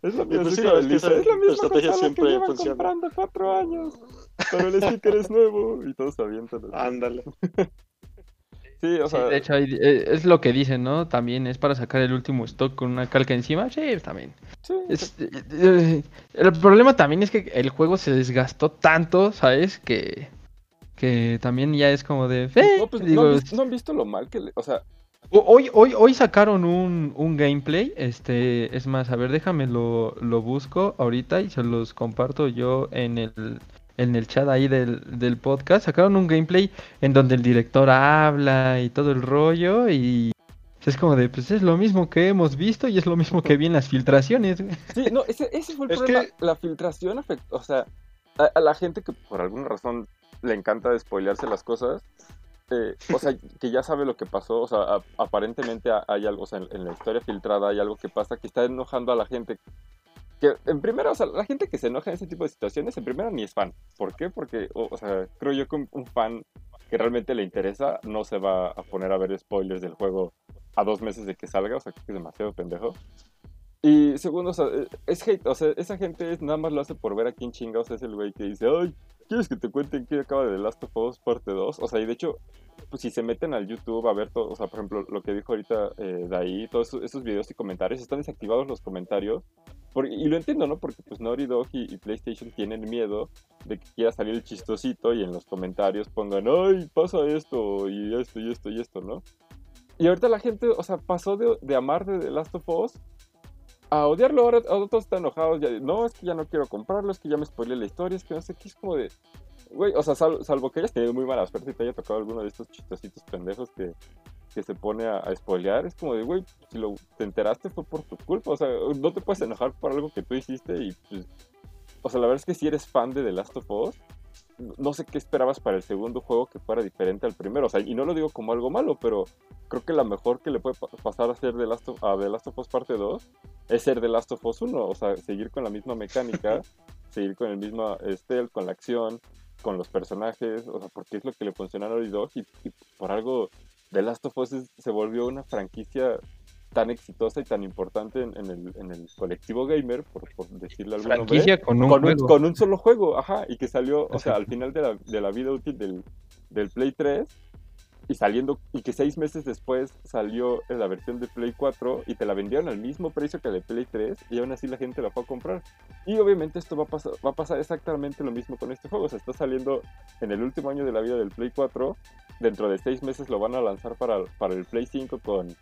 Es la misma, Pues sí, es que esa la misma estrategia siempre que llevan funciona. comprando cuatro años, pero el sticker es nuevo y todos avientan. ándale Sí, o Sí, sea, de hecho, eh, es lo que dicen, ¿no? También es para sacar el último stock con una calca encima. Sí, también. sí, Es- eh, eh, el problema también es que el juego se desgastó tanto, ¿sabes? Que, que también ya es como de... eh, no, pues, digo, ¿no, han visto, no han visto lo mal que le, o sea, ho- hoy, hoy, hoy sacaron un, un gameplay. Este, es más, a ver, déjame lo, lo busco ahorita y se los comparto yo en el, en el chat ahí del, del podcast. Sacaron un gameplay en donde el director habla y todo el rollo y... Es como de, pues es lo mismo que hemos visto y es lo mismo que vi en las filtraciones. sí, no, ese, ese fue el Es problema, que- la filtración afectó, o sea, a, a la gente que por alguna razón le encanta spoilearse las cosas, eh, o sea, que ya sabe lo que pasó, o sea, aparentemente ha- hay algo, o sea, en, la historia filtrada hay algo que pasa que está enojando a la gente. Que en primera, o sea, la gente que se enoja en ese tipo de situaciones, en primera ni es fan. ¿Por qué? Porque, o, sea, creo yo que un, fan que realmente le interesa no se va a poner a ver spoilers del juego a dos meses de que salga, o sea, que es demasiado pendejo. Y segundo, o sea, eh, es hate, o sea, esa gente es- nada más lo hace por ver a quién chingados es el güey que dice, ay, ¿quieres que te cuenten qué acaba de The Last of Us parte 2? O sea, y de hecho, pues si se meten al YouTube a ver todo, o sea, por ejemplo, lo que dijo ahorita eh, de ahí, todos esos, esos videos y comentarios, están desactivados los comentarios. Por- y lo entiendo, ¿no? Porque pues Naughty Dog y, y PlayStation tienen miedo de que quiera salir el chistosito y en los comentarios pongan, ay, pasa esto y esto y esto y esto, ¿no? Y ahorita la gente, o sea, pasó de, de amar de The Last of Us a odiarlo. Ahora, ahora todos están enojados. Ya, no, es que ya no quiero comprarlo, es que ya me spoilé la historia, es que no sé qué. Es como de. Güey, o sea, sal- salvo que hayas tenido muy mala suerte y te haya tocado alguno de estos chistositos pendejos que, que se pone a, a spoilear, es como de, güey, si lo, te enteraste fue por tu culpa. O sea, no te puedes enojar por algo que tú hiciste y pues. O sea, la verdad es que si eres fan de The Last of Us, no sé qué esperabas para el segundo juego que fuera diferente al primero. O sea, y no lo digo como algo malo, pero creo que la mejor que le puede pa- pasar a ser The Last of, a The Last of Us parte 2 es ser The Last of Us 1. O sea, seguir con la misma mecánica, seguir con el mismo stealth, con la acción, con los personajes. O sea, porque es lo que le funciona a Naughty Dog y, y por algo The Last of Us se volvió una franquicia tan exitosa y tan importante en, en el, en el colectivo gamer, por, por decirle nombre Franquicia con un con, un, con un solo juego, ajá, y que salió, o sea, al final de la, de la vida útil del, del Play 3 y saliendo, y que seis meses después salió en la versión de Play 4 y te la vendieron al mismo precio que la de Play 3 y aún así la gente la fue a comprar. Y obviamente esto va a pasar, va a pasar exactamente lo mismo con este juego, o sea, está saliendo en el último año de la vida del Play 4, dentro de seis meses lo van a lanzar para, para el Play 5 con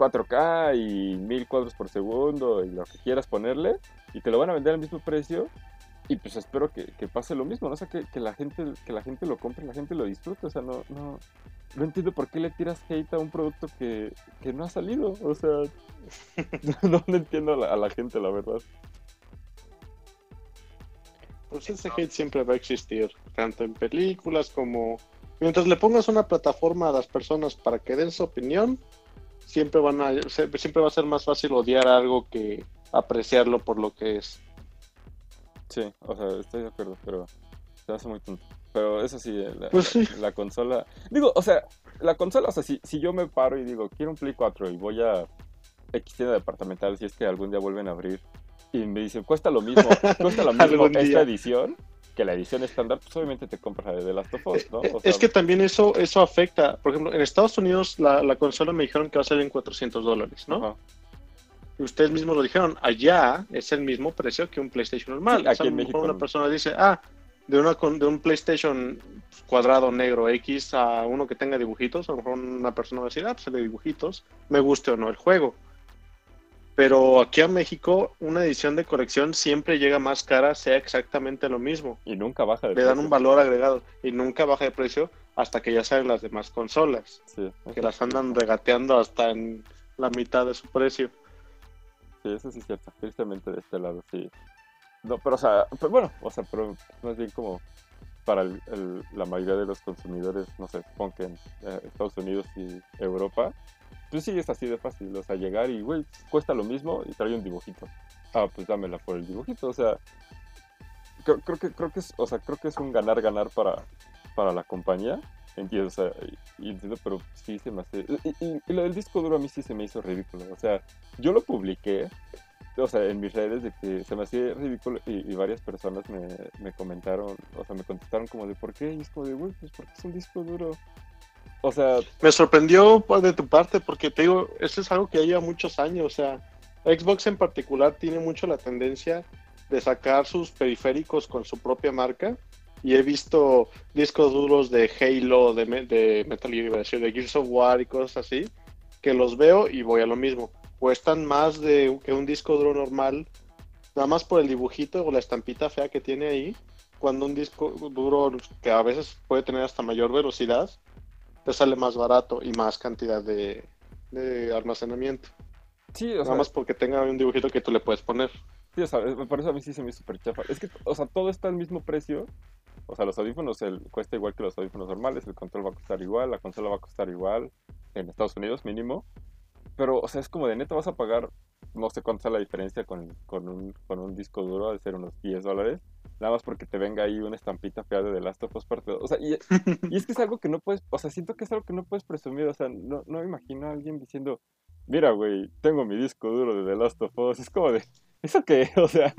4K y 1000 cuadros por segundo y lo que quieras ponerle, y te lo van a vender al mismo precio. y pues espero que, que pase lo mismo, ¿no? O sea, que, que, la gente, que la gente lo compre, la gente lo disfrute, o sea, no, no, no entiendo por qué le tiras hate a un producto que, que no ha salido, o sea, no, no entiendo a la, a la gente, la verdad. Pues ese hate siempre va a existir, tanto en películas como... Mientras le pongas una plataforma a las personas para que den su opinión, siempre van a siempre va a ser más fácil odiar algo que apreciarlo por lo que es. Sí, o sea, estoy de acuerdo, pero se hace muy tonto. Pero eso sí, la, Pues sí. la consola. Digo, o sea, la consola, o sea, si, si yo me paro y digo, quiero un Play 4 y voy a X tienda departamental, si es que algún día vuelven a abrir, y me dicen, cuesta lo mismo, cuesta lo mismo esta día. edición que la edición estándar, pues obviamente te compras la de The Last of Us, ¿no? O sea, es que también eso, eso afecta. Por ejemplo, en Estados Unidos la, la consola me dijeron que va a salir en 400 dólares, ¿no? Y ustedes mismos lo dijeron, allá es el mismo precio que un PlayStation normal. Sí, O aquí sea, a en México una persona dice, ah, de, una, de un PlayStation cuadrado negro X a uno que tenga dibujitos, a lo mejor una persona va a decir, ah, pues el de dibujitos, me guste o no el juego. Pero aquí a México, una edición de colección siempre llega más cara, sea exactamente lo mismo. Y nunca baja de Le dan un valor agregado y nunca baja de precio hasta que ya salen las demás consolas, Sí, que las andan regateando hasta en la mitad de su precio. Sí, eso sí es cierto. Tristemente de este lado, sí. No, pero o sea, pues bueno, o sea, pero más bien como para el- el- la mayoría de los consumidores, no sé, supongo que en eh, Estados Unidos y Europa, pues sí es así de fácil. O sea, llegar y, güey, cuesta lo mismo y trae un dibujito. Ah, pues dámela por el dibujito. O sea, creo, creo que creo que es, o sea, creo que es un ganar ganar para, para la compañía. Entiendo, o sea, y, entiendo, pero sí se me hace. Y, y- disco duro a mí sí se me hizo ridículo. O sea, yo lo publiqué, o sea, en mis redes de que se me hacía ridículo y, y varias personas me, me comentaron, o sea, me contestaron como de por qué, y es como de, güey, pues porque es un disco duro. O sea, Me sorprendió pues, de tu parte porque te digo, esto es algo que ya lleva muchos años. O sea, Xbox en particular tiene mucho la tendencia de sacar sus periféricos con su propia marca. Y he visto discos duros de Halo, de, de Metal Gear, de Gears of War y cosas así, que los veo y voy a lo mismo. Cuestan más de que un disco duro normal, nada más por el dibujito o la estampita fea que tiene ahí, cuando un disco duro que a veces puede tener hasta mayor velocidad, te sale más barato y más cantidad de, de almacenamiento. sí, o Nada sea, más porque tenga un dibujito que tú le puedes poner. sí, o sea, es- por eso a mí sí se me hizo súper chafa. Es que, o sea, todo está al mismo precio. O sea, los audífonos el, cuesta igual que los audífonos normales, el control va a costar igual, la consola va a costar igual, en Estados Unidos mínimo. Pero, o sea, es como de neta vas a pagar, no sé cuánto es la diferencia con, con, un, con un disco duro, de ser unos 10 dólares, nada más porque te venga ahí una estampita fea de The Last of Us Parte 2. O sea, y, y es que es algo que no puedes, o sea, siento que es algo que no puedes presumir, o sea, no, no me imagino a alguien diciendo, mira, güey, tengo mi disco duro de The Last of Us, es como de, ¿eso qué? O sea,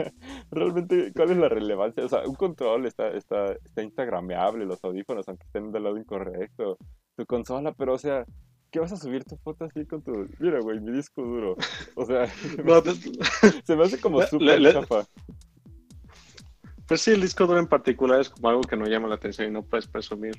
realmente, ¿cuál es la relevancia? O sea, un control está, está, está instagrameable, los audífonos, aunque estén del lado incorrecto, tu consola, pero, o sea, ¿qué vas a subir tu foto así con tu, mira, güey, mi disco duro? O sea, No, te- se me hace como súper chafa. Pues sí, el disco duro en particular es como algo que no llama la atención y no puedes presumir.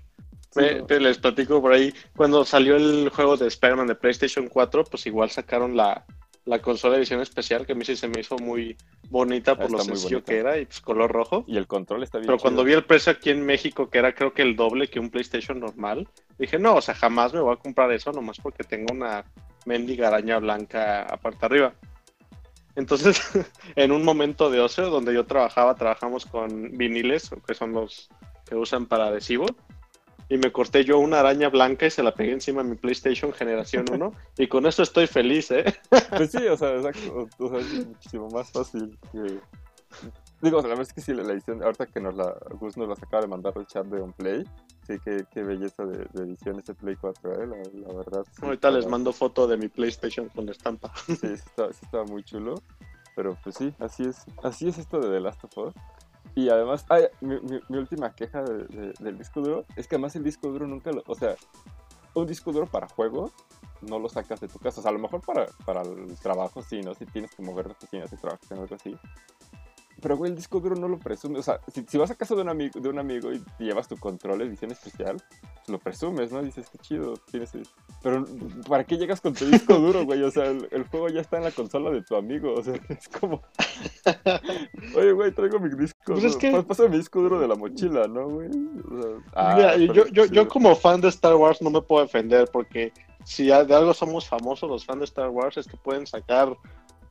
Sí, Me- no. te les platico por ahí, cuando salió el juego de Spider-Man de PlayStation 4, pues igual sacaron la, la consola edición especial, que a mí sí se me hizo muy bonita por lo sencillo que era y pues color rojo. Y el control está bien Pero cuando vi el precio aquí en México, que era creo que el doble que un PlayStation normal, dije, no, o sea, jamás me voy a comprar eso nomás porque tengo una mendiga araña blanca aparte arriba. Entonces, en un momento de ocio donde yo trabajaba, trabajamos con viniles, que son los que usan para adhesivo, y me corté yo una araña blanca y se la pegué encima de mi PlayStation Generación 1, y con eso estoy feliz, ¿eh? Pues sí, o sea, exacto. O sea, es muchísimo más fácil que. Digo, la verdad es que sí, la edición, ahorita que nos la, Gus nos las acaba de mandar el chat de OnPlay, sí, qué, qué belleza de, de edición ese Play 4, ¿eh? La, la verdad. sí, Ahorita les mando foto de mi PlayStation con la estampa. Sí, sí estaba, sí estaba muy chulo. Pero pues sí, así es, así es esto de The Last of Us. Y además, ay, mi, mi- mi última queja de- de- del disco duro es que además el disco duro nunca lo. O sea, un disco duro para juegos no lo sacas de tu casa. O sea, a lo mejor para, para el trabajo sí, ¿no? Si tienes que mover de oficina si trabajas en algo así. Pero güey, el disco duro no lo presume. O sea, si, si vas a casa de un amigo, de un amigo y te llevas tu control edición especial, pues lo presumes, ¿no? Dices, qué chido, tienes el- Pero, ¿para qué llegas con tu disco duro, güey? O sea, el, el juego ya está en la consola de tu amigo. O sea, es como. Oye, güey, traigo mi disco Pues duro. es que- Pa- Pásame mi disco duro de la mochila, ¿no, güey? O sea, ah, Mira, yo, yo, yo como fan de Star Wars no me puedo defender porque si de algo somos famosos los fans de Star Wars es que pueden sacar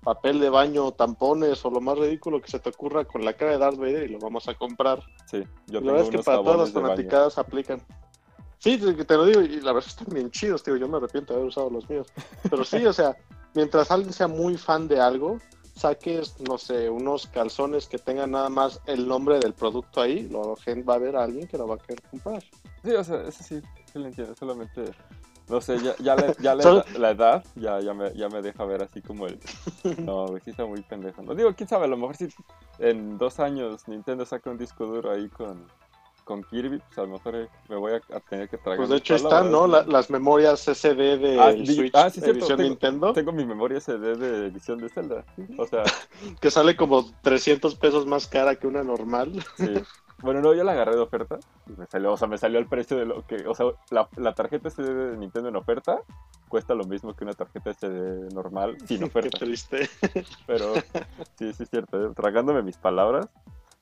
papel de baño, tampones o lo más ridículo que se te ocurra con la cara de Darth Vader y lo vamos a comprar. Sí, yo Y la verdad es que para todas las fanaticadas aplican. Sí, te, lo digo, y la verdad es que están bien chidos, tío. Yo me arrepiento de haber usado los míos. Pero sí, o sea, mientras alguien sea muy fan de algo, saques, no sé, unos calzones que tengan nada más el nombre del producto ahí, lo va a haber alguien que lo va a querer comprar. Sí, o sea, eso sí, sí lo entiendo, solamente, no sé, ya, ya, la, ya la, edad ya, ya, me, ya me deja ver así como el, no, güey, sí está muy pendejo, no digo, quién sabe, a lo mejor si en dos años Nintendo saca un disco duro ahí con, con Kirby, pues a lo mejor eh, me voy a, a tener que tragar Pues de hecho están, ¿no? La- las memorias SD de Ah, Switch ah, sí, edición tengo- Nintendo, Tengo mi memoria CD de edición de Zelda, o sea, que sale como 300 pesos más cara que una normal. sí. Bueno, no, yo la agarré de oferta y me salió, o sea, me salió el precio de lo que, o sea, la, la tarjeta SD de Nintendo en oferta cuesta lo mismo que una tarjeta SD normal sin Qué oferta. triste. Pero sí, sí es cierto, ¿eh? tragándome mis palabras,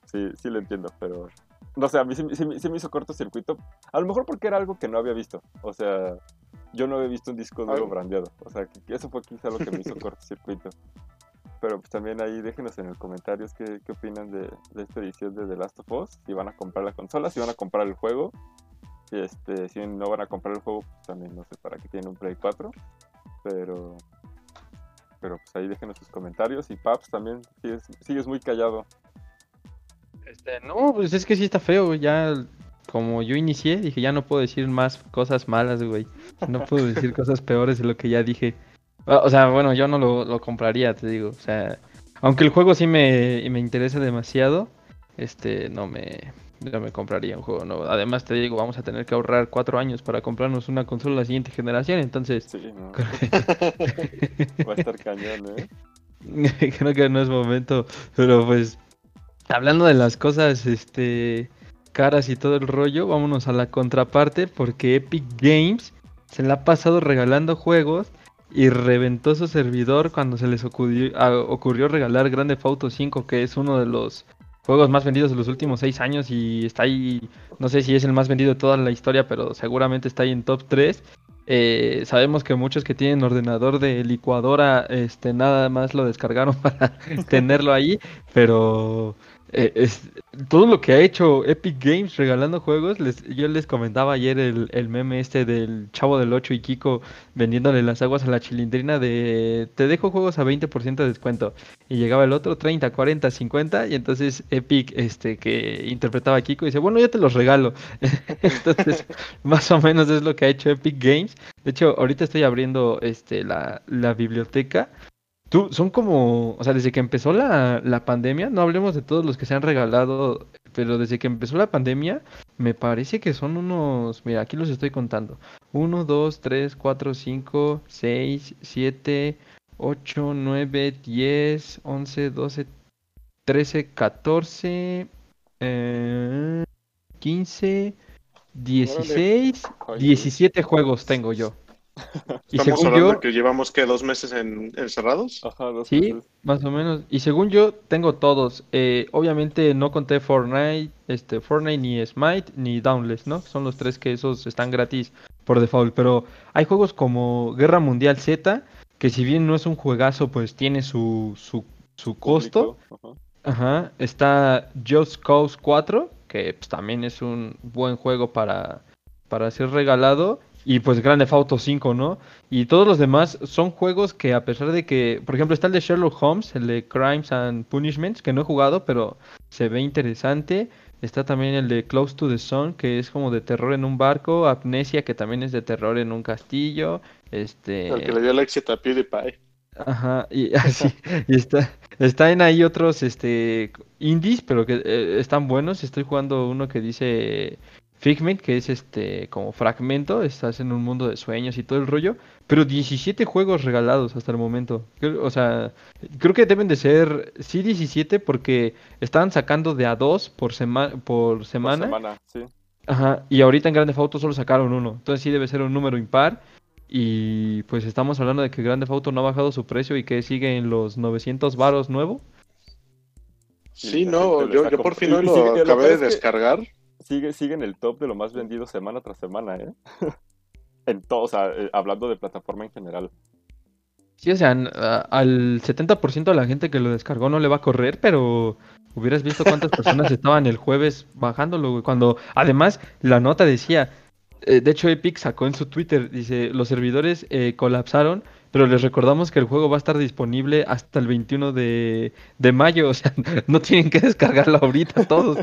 sí, sí lo entiendo, pero no sé, a mí sí, sí me- sí me hizo cortocircuito, a lo mejor porque era algo que no había visto, o sea, yo no había visto un disco duro brandeado, o sea, que, que eso fue quizá lo que me hizo cortocircuito. Pero pues también ahí déjenos en los comentarios qué, qué opinan de, de esta edición de The Last of Us, si van a comprar la consola, si van a comprar el juego, este, si no van a comprar el juego, pues también no sé para qué tienen un Play 4, pero pero pues ahí déjenos sus comentarios y Paps también sigues, sigues muy callado. Este, no, pues es que sí está feo, ya como yo inicié, dije, ya no puedo decir más cosas malas, güey. No puedo decir cosas peores de lo que ya dije. Ah, O sea, bueno, yo no lo, lo compraría, te digo. O sea, aunque el juego sí me, me interesa demasiado, este, no me, no me compraría un juego nuevo. Además, te digo, vamos a tener que ahorrar cuatro años para comprarnos una consola de la siguiente generación, entonces Sí, no. Va a estar cañón, ¿eh? creo que no es momento. Pero pues, hablando de las cosas, este, caras y todo el rollo, vámonos a la contraparte porque Epic Games se la ha pasado regalando juegos y reventó su servidor cuando se les ocurrió, regalar Grande Auto 5, que es uno de los juegos más vendidos de los últimos seis años y está ahí, no sé si es el más vendido de toda la historia, pero seguramente está ahí en top 3. Eh, sabemos que muchos que tienen ordenador de licuadora, este, nada más lo descargaron para tenerlo ahí, pero eh, es, todo lo que ha hecho Epic Games regalando juegos, les, yo les comentaba ayer el, el meme este del Chavo del 8 y Kiko vendiéndole las aguas a la chilindrina de te dejo juegos a 20% de descuento y llegaba el otro 30, 40, 50 y entonces Epic este que interpretaba a Kiko dice, bueno, ya te los regalo. entonces, más o menos es lo que ha hecho Epic Games. De hecho, ahorita estoy abriendo este la, la biblioteca. Tú, son como, o sea, desde que empezó la, la pandemia, no hablemos de todos los que se han regalado, pero desde que empezó la pandemia, me parece que son unos, mira, aquí los estoy contando. 1, 2, 3, 4, 5, 6, 7, 8, 9, 10, 11, 12, 13, 14, eh, 15, 16, Ay, 17 juegos tengo yo. Y Estamos según hablando yo, que llevamos que dos meses en, encerrados. Ajá, dos Sí, veces. más o menos. Y según yo, tengo todos. Eh, obviamente no conté Fortnite, este, Fortnite ni Smite ni Dauntless, ¿no? Son los tres que esos están gratis por default. Pero hay juegos como Guerra Mundial Z, que si bien no es un juegazo, pues tiene su, su, su costo. Ajá. Está Just Cause 4, que pues, también es un buen juego para, para ser regalado. Y pues Grande Auto 5, ¿no? Y todos los demás son juegos que a pesar de que, por ejemplo, está el de Sherlock Holmes, el de Crimes and Punishments, que no he jugado, pero se ve interesante. Está también el de Close to the Sun, que es como de terror en un barco. Amnesia, que también es de terror en un castillo. Este... El que le dio el éxito a PewDiePie. Ajá, y así, y está, están ahí otros este indies, pero que eh, están buenos. Estoy jugando uno que dice Figment, que es este como fragmento, estás en un mundo de sueños y todo el rollo, pero 17 juegos regalados hasta el momento. O sea, creo que deben de ser, sí 17 porque estaban sacando de a dos por, sema- por Por semana. semana, sí. Ajá, y ahorita en Grande Auto solo sacaron uno. Entonces sí debe ser un número impar. Y pues estamos hablando de que Grande Auto no ha bajado su precio y que sigue en los 900 varos nuevo. Sí, no, yo, por fin lo acabé de que descargar. Sigue, sigue en el top de lo más vendido semana tras semana, ¿eh? en todo, o sea, eh, hablando de plataforma en general. Sí, o sea, al 70% de la gente que lo descargó no le va a correr, pero hubieras visto cuántas personas estaban el jueves bajándolo, güey. Cuando además la nota decía, eh, de hecho Epic sacó en su Twitter, dice, los servidores eh, colapsaron, pero les recordamos que el juego va a estar disponible hasta el 21 de, de mayo, o sea, no tienen que descargarlo ahorita todos.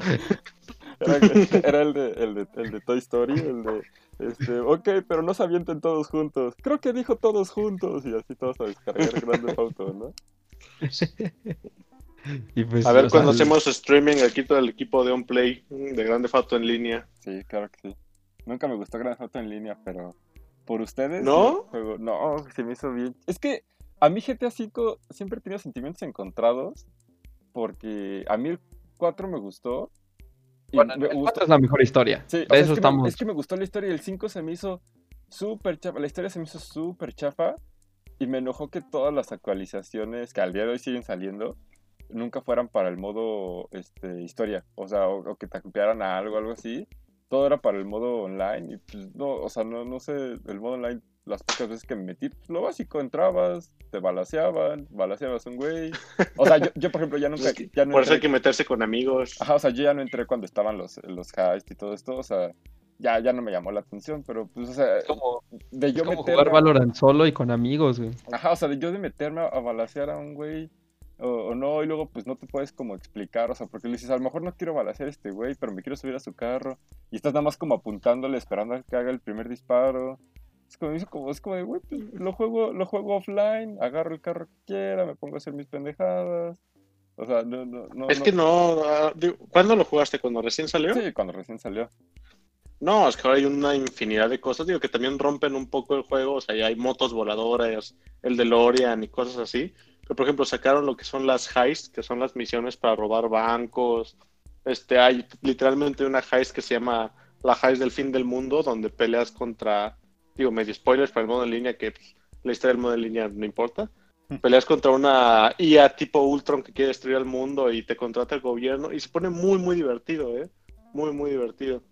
Era, el, de, el, de, el de Toy Story, el de, este, ok, pero no se avienten todos juntos. Creo que dijo todos juntos y así todos a descargar Grande Auto, ¿no? Y pues, A ver sea, cuando hacemos streaming aquí todo el equipo de OnPlay de Grande Auto en línea. Sí, claro que sí. Nunca me gustó Grand Theft Auto en línea, pero por ustedes. ¿No? juego- no, se me hizo bien. Es que a mí GTA V siempre he tenido sentimientos encontrados porque a mí el 4 me gustó. Bueno, el gustó- cuatro es la mejor historia. Sí, de eso es, que estamos. me, es que me gustó la historia y el 5 se me hizo súper chafa. La historia se me hizo súper chafa y me enojó que todas las actualizaciones que al día de hoy siguen saliendo nunca fueran para el modo este, historia. O sea, o, o que te copiaran a algo, algo así. Todo era para el modo online y pues no, o sea, no, no sé, el modo online, las pocas veces que me metí, pues, lo básico, entrabas, te balaseaban, balaseabas a un güey. O sea, yo, yo, por ejemplo ya nunca... Es que ya no por eso hay que meterse con amigos. Ajá, o sea, yo ya no entré cuando estaban los, los heists y todo esto, o sea, ya, ya no me llamó la atención, pero pues, o sea, Es como, de es yo como meterme... jugar Valorant solo y con amigos, güey. Ajá, o sea, de yo de meterme a, a balasear a un güey o, o no, y luego pues no te puedes como explicar, o sea, porque le dices, a lo mejor no quiero balasear a este güey, pero me quiero subir a su carro, y estás nada más como apuntándole, esperando a que haga el primer disparo. Es como, es como, es como de, güey, pues, lo juego, lo juego offline, agarro el carro que quiera, me pongo a hacer mis pendejadas. O sea, no, no, no. Es que no, ah, ¿cuándo lo jugaste? ¿Cuando recién salió? Sí, cuando recién salió. No, es que ahora hay una infinidad de cosas, digo, que también rompen un poco el juego, o sea, ya hay motos voladoras, el DeLorean y cosas así. Pero, por ejemplo, sacaron lo que son las heists, que son las misiones para robar bancos. Este, hay literalmente una heist que se llama la heist del fin del mundo, donde peleas contra, digo, medio spoilers para el modo en línea, que pues, la historia del modo en línea no importa. Peleas contra una IA tipo Ultron que quiere destruir al mundo y te contrata el gobierno y se pone muy, muy divertido, ¿eh? Muy, muy divertido.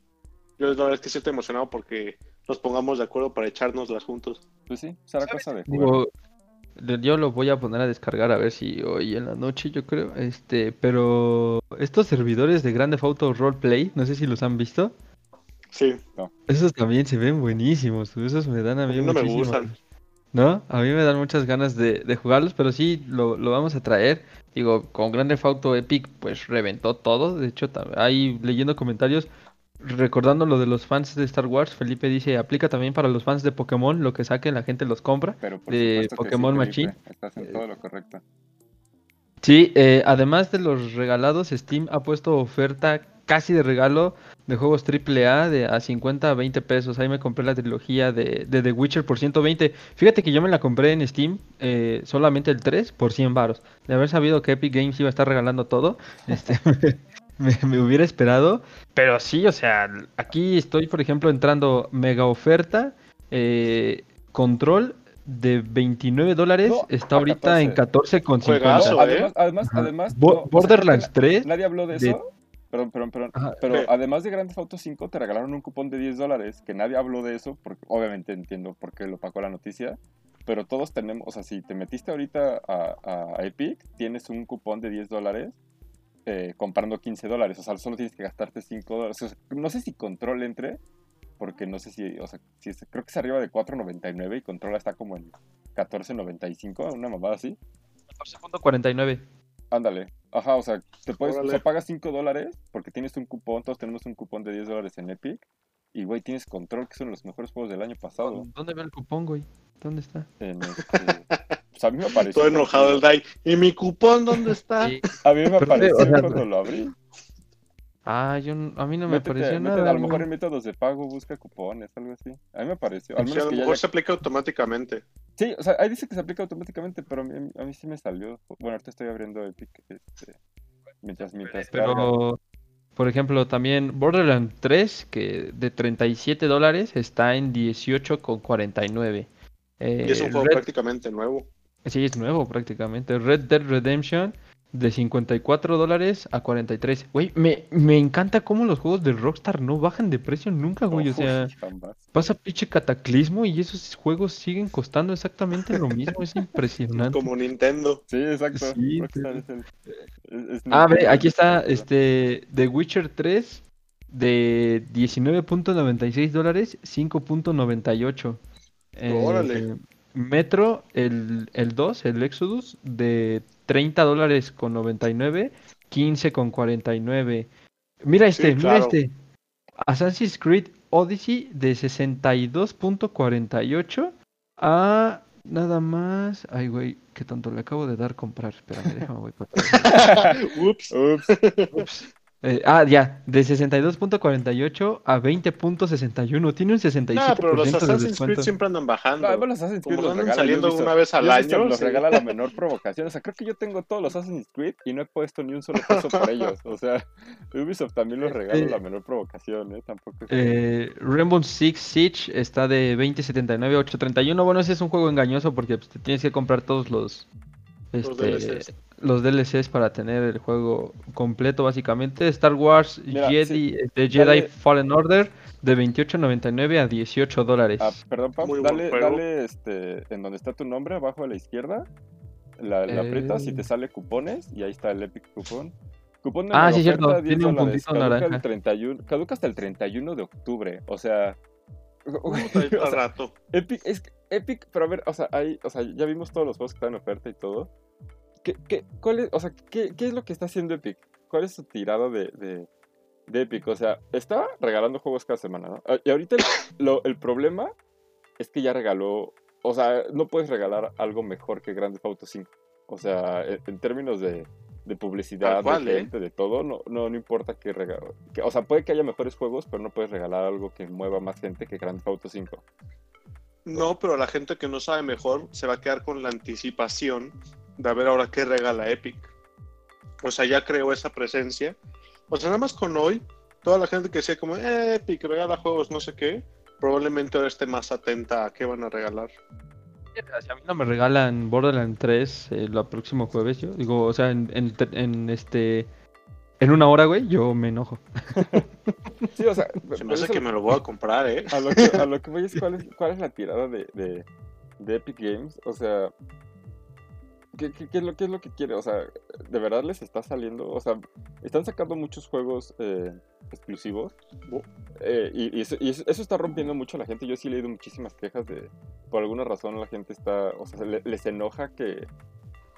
Yo la verdad es que sí estoy emocionado porque nos pongamos de acuerdo para echárnoslas juntos. Pues sí, será cosa de jugar. Digo, yo lo voy a poner a descargar a ver si hoy en la noche, yo creo. Este, pero estos servidores de Grande Auto Roleplay, no sé si los han visto. Sí, Esos también se ven buenísimos. Esos me dan a a mí mí no me gustan. ¿No? A mí me dan muchas ganas de, de jugarlos, pero sí, lo, lo vamos a traer. Digo, con Grande Auto Epic, pues reventó todo. De hecho, ahí leyendo comentarios, recordando lo de los fans de Star Wars, Felipe dice, aplica también para los fans de Pokémon, lo que saquen la gente los compra. Pero por de sí, Pokémon Felipe, Machine. Estás en todo lo correcto. Sí, eh, además de los regalados, Steam ha puesto oferta casi de regalo de juegos AAA de a 50 a 20 pesos. Ahí me compré la trilogía de, de The Witcher por 120. Fíjate que yo me la compré en Steam eh, solamente el 3 por 100 varos. De haber sabido que Epic Games iba a estar regalando todo, este, me, me hubiera esperado. Pero sí, o sea, aquí estoy, por ejemplo, entrando mega oferta. eh, control de 29 dólares No, está ahorita en 14,50. Juegazo, No, ¿eh? además, además, además Bo- no, o sea, Borderlands que 3 na- Nadie habló de de- eso. Perdón, perdón, perdón. Ajá. Pero Ve. además de Grand Theft Auto 5 te regalaron un cupón de 10 dólares, que nadie habló de eso, porque obviamente entiendo por qué lo pagó la noticia, pero todos tenemos, o sea, si te metiste ahorita a, a Epic, tienes un cupón de 10 dólares eh, comprando 15 dólares, o sea, solo tienes que gastarte 5 dólares. O sea, no sé si Control entre, porque no sé si, o sea, si es- creo que es arriba de 4.99 y Control está como en 14.95, una mamada así. 14.49. Ándale. Ajá, o sea, te puedes, o Órale. sea, pagas 5 dólares porque tienes un cupón, todos tenemos un cupón de 10 dólares en Epic. Y, güey, tienes Control, que son los mejores juegos del año pasado. ¿Dónde ve el cupón, güey? ¿Dónde está? En este... pues a mí me apareció. Todo enojado el Dai. ¿Y mi cupón dónde está? Sí. A mí me apareció o sea, cuando lo abrí. Ah, yo, a mí no me Métete- métete, nada. a lo mejor en métodos de pago busca cupones, algo así. A mí me pareció. Al Sí, menos a lo ya mejor se aplica automáticamente. Sí, o sea, ahí dice que se aplica automáticamente, pero a mí, a mí sí me salió. Bueno, ahorita estoy abriendo Epic. Este, mientras, mientras carga. Pero, por ejemplo, también Borderlands 3, que de 37 dólares está en 18,49. Eh, Y es un juego Red- prácticamente nuevo. Sí, es nuevo prácticamente. Red Dead Redemption de 54 dólares a 43. Güey, me, me encanta cómo los juegos de Rockstar no bajan de precio nunca, güey. O sea, pasa pinche cataclismo y esos juegos siguen costando exactamente lo mismo. Es impresionante. Como Nintendo. Sí, exacto. Sí, Rockstar sí. es el- es- es Ah, ve, aquí está este The Witcher 3 de 19.96 dólares, 5.98. Órale. Metro, el, el 2, el Exodus, de 30 dólares con 99, 15 con 49. Mira este, Sí, mira claro. este. Assassin's Creed Odyssey de 62.48 a nada más. Ay, güey, qué tonto le acabo de dar comprar. Espérame, déjame voy para. Ups. Ups. Ups. Eh, ah, ya, de 62.48 a 20.61. Tiene un 67% No, pero los Assassin's. Creed siempre andan bajando. No, además los Assassin's Creed Como los andan regala saliendo una vez al Ubisoft año, los sí. regala la menor provocación. O sea, creo que yo tengo todos los Assassin's Creed y no he puesto ni un solo peso por ellos. O sea, Ubisoft también los regala Eh, la menor provocación, ¿eh? Tampoco es... Eh, Rainbow Six Siege está de 20.79 a 8.31. Bueno, ese es un juego engañoso porque pues, te tienes que comprar todos los, Los este, DLCs. Los DLCs para tener el juego completo, básicamente. Star Wars Mira, Jedi, de Jedi dale- Fallen Order de 28.99 a 18 dólares. Ah, perdón, Pam, Muy dale, dale este, en donde está tu nombre, abajo a la izquierda. La, la aprietas y Eh. te sale cupones y ahí está el Epic Cupón. Cupón de Ah, sí, cierto, oferta, 10 tiene un puntito Caduca naranja. el 31, caduca hasta el 31 de octubre. O sea, o sea, rato. Epic, es que Epic, pero a ver, o sea, hay, o sea, ya vimos todos los juegos que están en oferta y todo. ¿Qué, qué, cuál es, o sea, ¿qué, qué es lo que está haciendo Epic? ¿Cuál es su tirada de, de, de Epic? O sea, está regalando juegos cada semana, ¿no? Ah, Y ahorita el, lo- el problema es que ya regaló, o sea, no puedes regalar algo mejor que Grand Theft Auto 5. O sea, en, en términos de, de publicidad, cual, de ¿eh? gente, de todo, no, no, no importa que regalo. Que, o sea, puede que haya mejores juegos, pero no puedes regalar algo que mueva más gente que Grand Theft Auto 5. No, pero la gente que no sabe mejor se va a quedar con la anticipación de a ver ahora qué regala Epic. O sea, ya creó esa presencia. O sea, nada más con hoy, toda la gente que decía como, eh, Epic regala juegos, no sé qué, probablemente ahora esté más atenta a qué van a regalar. Si a mí no me regalan Borderlands 3 el próximo jueves, yo digo, o sea, en, en, en este. En una hora, güey, yo me enojo. Sí, o sea, Se me hace que me lo voy a comprar, ¿eh? a, lo que, a lo que voy es cuál es, cuál es la tirada de, de, de Epic Games. O sea, ¿qué, qué, qué es lo, ¿qué es lo que quiere? O sea, ¿de verdad les está saliendo? O sea, están sacando muchos juegos eh, exclusivos. eh, y y, eso, y eso- está rompiendo mucho a la gente. Yo sí he leído muchísimas quejas de, por alguna razón la gente está, o sea, le- les enoja que,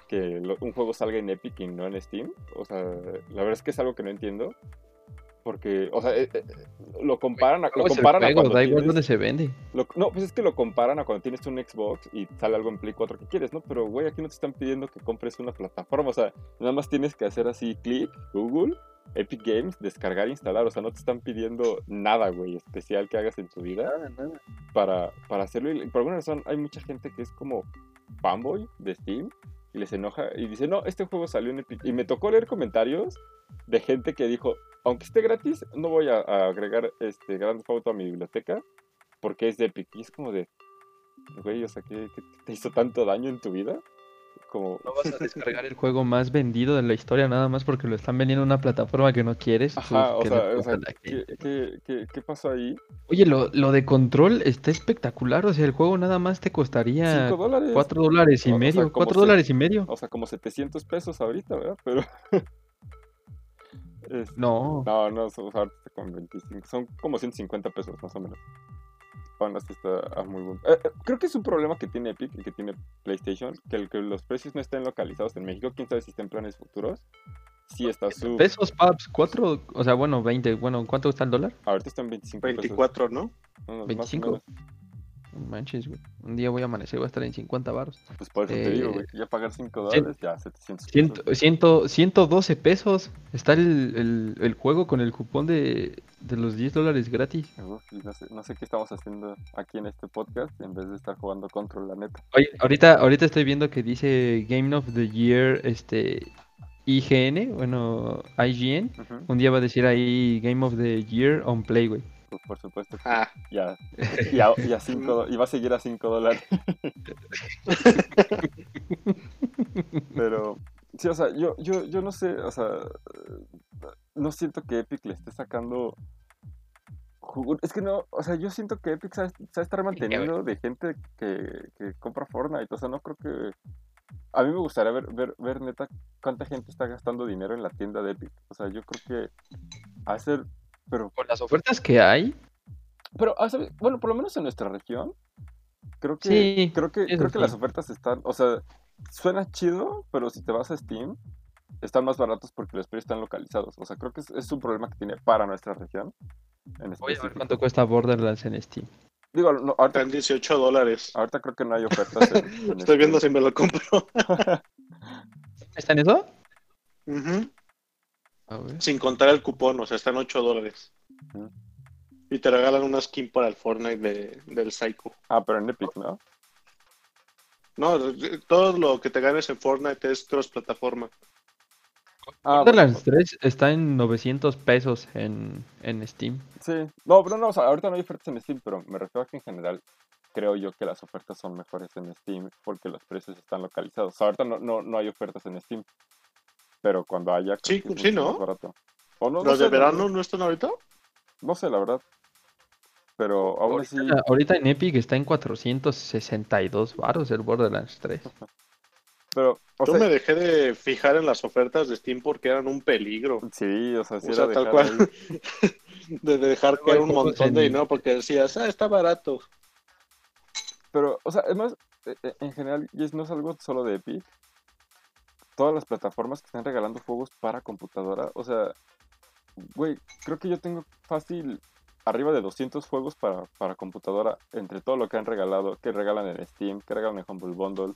que lo- un juego salga en Epic y no en Steam. O sea, la verdad es que es algo que no entiendo. Porque, o sea, eh, eh, lo comparan a, lo Juego comparan a cuando da igual tienes- dónde se vende. lo- no, pues es que lo comparan a cuando tienes un Xbox y sale algo en Play 4 que quieres, ¿no? Pero, güey, aquí no te están pidiendo que compres una plataforma, o sea, nada más tienes que hacer así, clic, Google, Epic Games, descargar, instalar, o sea, no te están pidiendo nada, güey, especial que hagas en tu vida para, para hacerlo. Y por alguna razón hay mucha gente que es como fanboy de Steam y les enoja y dice, no, este juego salió en Epic. Y me tocó leer comentarios de gente que dijo, aunque esté gratis, no voy a, a agregar este Grand Auto a mi biblioteca porque es de Epic. Y es como de, güey, o sea, ¿qué, qué te hizo tanto daño en tu vida? Como, No vas a descargar el juego más vendido de la historia nada más porque lo están vendiendo en una plataforma que no quieres. ajá, o sea, o sea, ¿qué, gente. qué, qué, qué pasó ahí? Oye, lo, lo de control está espectacular. O sea, el juego nada más te costaría 5 dólares. 4 dólares y O- o sea, medio. como 4 se- dólares y medio. O sea, como 700 pesos ahorita, ¿verdad? Pero... Es- No. No, no, son, o sea, ahorita está con 25. Son como 150 pesos, más o menos. Aún así está a muy buen... eh, eh, creo que es un problema que tiene Epic y que tiene PlayStation, que, el, que los precios no estén localizados en México. Quién sabe si está en planes futuros. Sí está su... Pesos, paps, 4, o sea, bueno, 20. Bueno, ¿cuánto está el dólar? Ahorita está en 25 pesos. 24, ¿no? No, no, más o 25. menos. Manches, güey. Un día voy a amanecer, voy a estar en 50 baros. Pues por eso te digo, Eh, güey, que ya pagar 5 cien- dólares, ya 700 Ciento, pesos. ciento, 112 pesos. Está el, el, el juego con el cupón de, de los 10 dólares gratis. Uf, no, sé, no sé qué estamos haciendo aquí en este podcast en vez de estar jugando Control, la neta. Oye, ahorita, ahorita estoy viendo que dice Game of the Year, este, IGN, bueno, IGN. Un día va a decir ahí Game of the Year on Play, güey. Pues por supuesto que Ah, ya, y a, y a cinco do- y va a seguir a 5 dólares. Pero, sí, o sea, yo, yo, yo no sé, o sea, no siento que Epic le esté sacando Es que no, o sea, yo siento que Epic sabe, sabe estar manteniendo de gente que, que compra Fortnite. O sea, no creo que. A mí me gustaría ver, ver, ver neta cuánta gente está gastando dinero en la tienda de Epic. O sea, yo creo que hacer. Pero Con las ofertas que hay, pero, ah, ¿sabes? bueno, por lo menos en nuestra región, creo que, Sí, creo que, creo que las ofertas están, o sea, suena chido, pero si te vas a Steam, están más baratos porque los precios están localizados. O sea, creo que es, es un problema que tiene para nuestra región. En voy a ver cuánto cuesta Borderlands en Steam. Digo, no, ahorita, en 18 dólares. ahorita creo que no hay ofertas. en- en Estoy viendo Steam. si me lo compro. ¿Está en eso? Ujú. A ver. Sin contar el cupón, o sea, está en 8 dólares. Y te regalan una skin para el Fortnite de, del Psycho. Ah, pero en Epic, ¿no? No, todo lo que te ganes en Fortnite es cross plataforma. Ah, bueno, Borderlands 3 está en 900 pesos en, en Steam. sí. No, pero no, o sea, ahorita no hay ofertas en Steam, pero me refiero a que en general creo yo que las ofertas son mejores en Steam porque los precios están localizados. O sea, ahorita no, no, no hay ofertas en Steam, pero cuando haya, Sí, sí, ¿no? barato. O no, no ¿Los sé, de verano no están ahorita? No sé, la verdad. Pero aún así, Ahorita, ahorita en Epic está en 462 baros el Borderlands 3. pero, o Yo sea, me dejé de fijar en las ofertas de Steam porque eran un peligro. sí, o sea, sí O era sea, tal cual. De dejar caer un montón de dinero porque decías, ah, está barato. Pero, o sea, además, e- e- en general, no es algo solo de Epic. Todas las plataformas que están regalando juegos para computadora, o sea, güey, creo que yo tengo fácil arriba de 200 juegos para, para computadora entre todo lo que han regalado, que regalan en Steam, que regalan en Humble Bundle,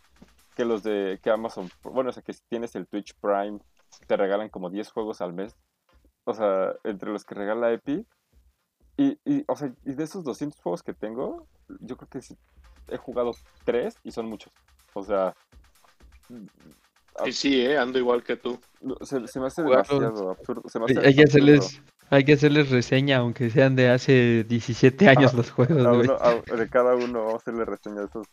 que los de que Amazon, bueno, o sea, que si tienes el Twitch Prime, te regalan como 10 juegos al mes. O sea, entre los que regala Epic. Y, y, o sea, y de esos 200 juegos que tengo, yo creo que sí, he jugado 3 y son muchos. O sea, Ah. Y sí, eh, ando igual que tú. no, se, se me hace demasiado absurdo. Se me Hay, hace hay que absurdo. hacerles, hay que hacerles reseña, aunque sean de hace 17 años Ah, los juegos, A uno- a- de cada uno vamos a hacerle reseña de esos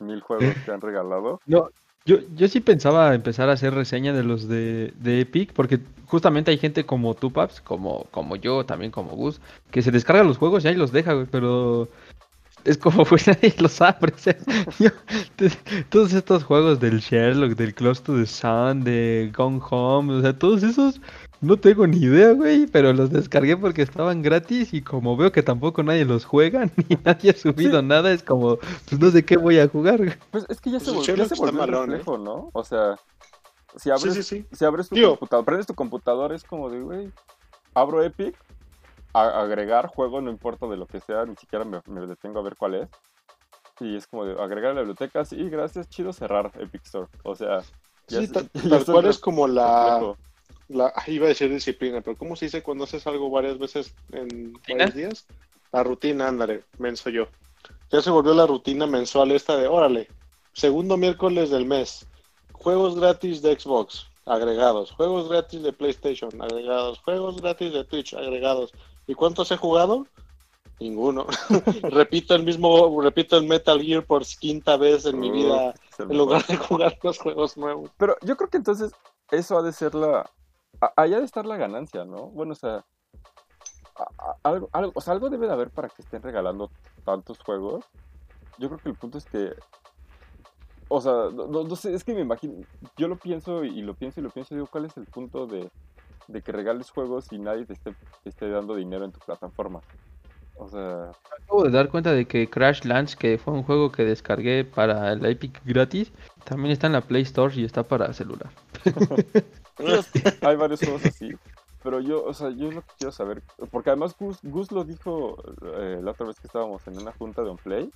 mil juegos que han regalado. No, yo, yo sí pensaba empezar a hacer reseña de los de, de Epic, porque justamente hay gente como tú, Paps, como, como yo, también como Gus, que se descarga los juegos y ahí los deja, güey, pero es como pues nadie los abre. o sea, yo- todos estos juegos del Sherlock, del Close to the Sun, de Gone Home, o sea, todos esos no tengo ni idea, güey, pero los descargué porque estaban gratis y como veo que tampoco nadie los juega, ni nadie ha subido Sí. nada, es como, pues no sé qué voy a jugar. güey. Pues es que ya Pues se, el vol- ya se volvió ¿eh? reflejo, ¿no? O sea, si abres, sí, sí. si abres tu computador, prendes tu computador, es como de, güey, abro Epic, a- agregar juego, no importa de lo que sea, ni siquiera me, me detengo a ver cuál es. Y es como de agregar a la biblioteca, sí, gracias, chido, cerrar Epic Store. O sea, ya Sí, es- tal, ya cual es como la, iba a decir disciplina, pero ¿cómo se dice cuando haces algo varias veces en ¿Rutina? varios días? La rutina, ándale, menso yo. Ya se volvió la rutina mensual esta de, órale, segundo miércoles del mes, juegos gratis de Xbox, agregados, juegos gratis de PlayStation, agregados, juegos gratis de Twitch, agregados. ¿Y cuántos he jugado? Ninguno. repito el mismo, repito el Metal Gear por quinta vez en mi Uf, vida, en lugar de jugar los juegos nuevos. Pero yo creo que entonces eso ha de ser la. a- Ahí ha de estar la ganancia, ¿no? Bueno, o sea. a- a- algo, algo, o sea, algo debe de haber para que estén regalando tantos juegos. Yo creo que el punto es que. O sea, no, no- no sé, es que me imagino. Yo lo pienso y lo pienso y lo pienso y digo, ¿cuál es el punto de, de que regales juegos y nadie te esté, te esté dando dinero en tu plataforma? O sea. acabo de dar cuenta de que Crash Lands, que fue un juego que descargué para el Epic gratis, también está en la Play Store y está para celular. Hay varios juegos así. Pero yo, o sea, yo lo que quiero saber, porque además Gus, Gus lo dijo eh, la otra vez que estábamos en una junta de Unplay,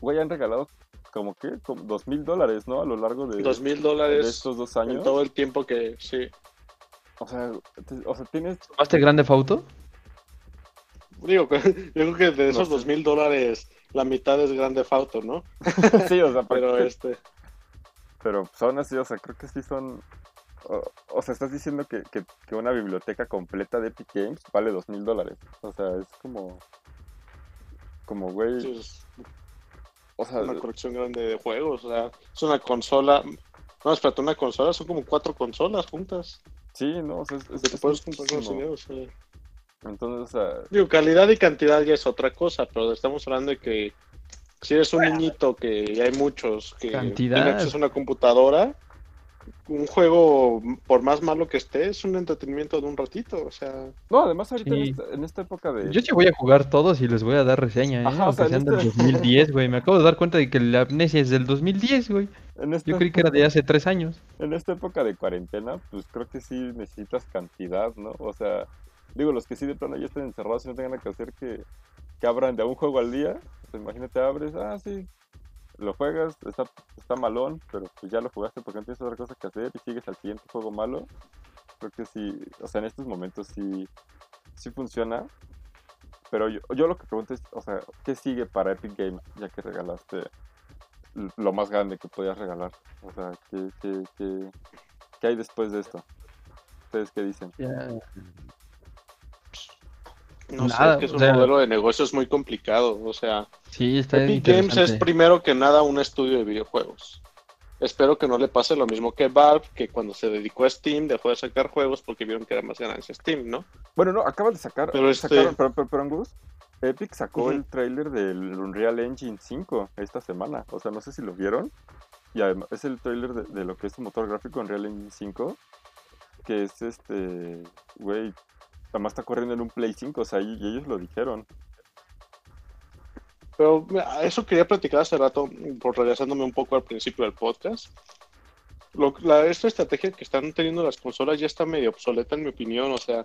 güey, han regalado como que, como dos mil dólares, ¿no? A lo largo de, Dos mil de dólares estos dos en años. todo el tiempo que, sí. O sea, te- o sea, tienes... ¿Tomaste Grande Fauto? Digo, yo creo que de esos dos mil dólares, la mitad es grande Fauto, ¿no? sí, o sea, Pero pero, este, pero son así, o sea, creo que sí son... O, o sea, estás diciendo que, que, que una biblioteca completa de Epic Games vale dos mil dólares. O sea, es como... Como, güey... sí, es O sea, una colección grande de juegos. O sea, es una consola. No, espérate, una consola, son como cuatro consolas juntas. Sí, no, o sea, es, es- Que te es puedes comprar con dinero, sí. Entonces, o sea, Digo, calidad y cantidad ya es otra cosa, pero estamos hablando de que si eres un niñito que hay muchos que Cantidad. tienen acceso a una computadora, un juego, por más malo que esté, es un entretenimiento de un ratito. O sea, no, además ahorita en, esta, en esta época de... Yo sí voy a jugar todos y les voy a dar reseña, ¿eh? Ajá, o sea, Aunque sean del este- 2010, güey. Me acabo de dar cuenta de que la amnesia es del 2010, güey. en esta Yo creí que era de hace tres años. en esta época de cuarentena, pues creo que sí necesitas cantidad, ¿no? O sea, digo, los que sí de plano ya estén encerrados y no tengan nada que hacer, que, que abran de un juego al día. Pues imagínate, abres, ah, sí, lo juegas, está, está malón, pero pues ya lo jugaste porque no tienes otra cosa que hacer y sigues al siguiente juego malo. Creo que sí, o sea, en estos momentos sí, sí funciona. Pero yo, yo lo que pregunto es, o sea, ¿qué sigue para Epic Games ya que regalaste lo más grande que podías regalar? O sea, ¿qué, qué, qué, qué hay después de esto? ¿Ustedes qué dicen? No Nada, sé, que es o un sea- modelo de negocios muy complicado. O sea, Sí, está Epic Games es primero que nada un estudio de videojuegos. Espero que no le pase lo mismo que Valve, que cuando se dedicó a Steam dejó de sacar juegos porque vieron que era más ganancia Steam, ¿no? Bueno, no, acaban de sacar, Pero este- sacaron, pero, pero, pero, Angus, Epic sacó el trailer del Unreal Engine 5 esta semana. O sea, no sé si lo vieron. Y además es el trailer de, de lo que es su motor gráfico Unreal Engine 5. Que es este, güey, además está corriendo en un Play 5. O sea, y, y ellos lo dijeron. Pero eso quería platicar hace rato, por regresándome un poco al principio del podcast. Lo- la, esta estrategia que están teniendo las consolas ya está medio obsoleta en mi opinión. O sea,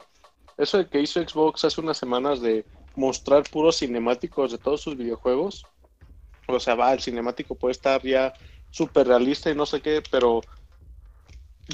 eso de que hizo Xbox hace unas semanas de mostrar puros cinemáticos de todos sus videojuegos. O sea, va, el cinemático puede estar ya súper realista y no sé qué, pero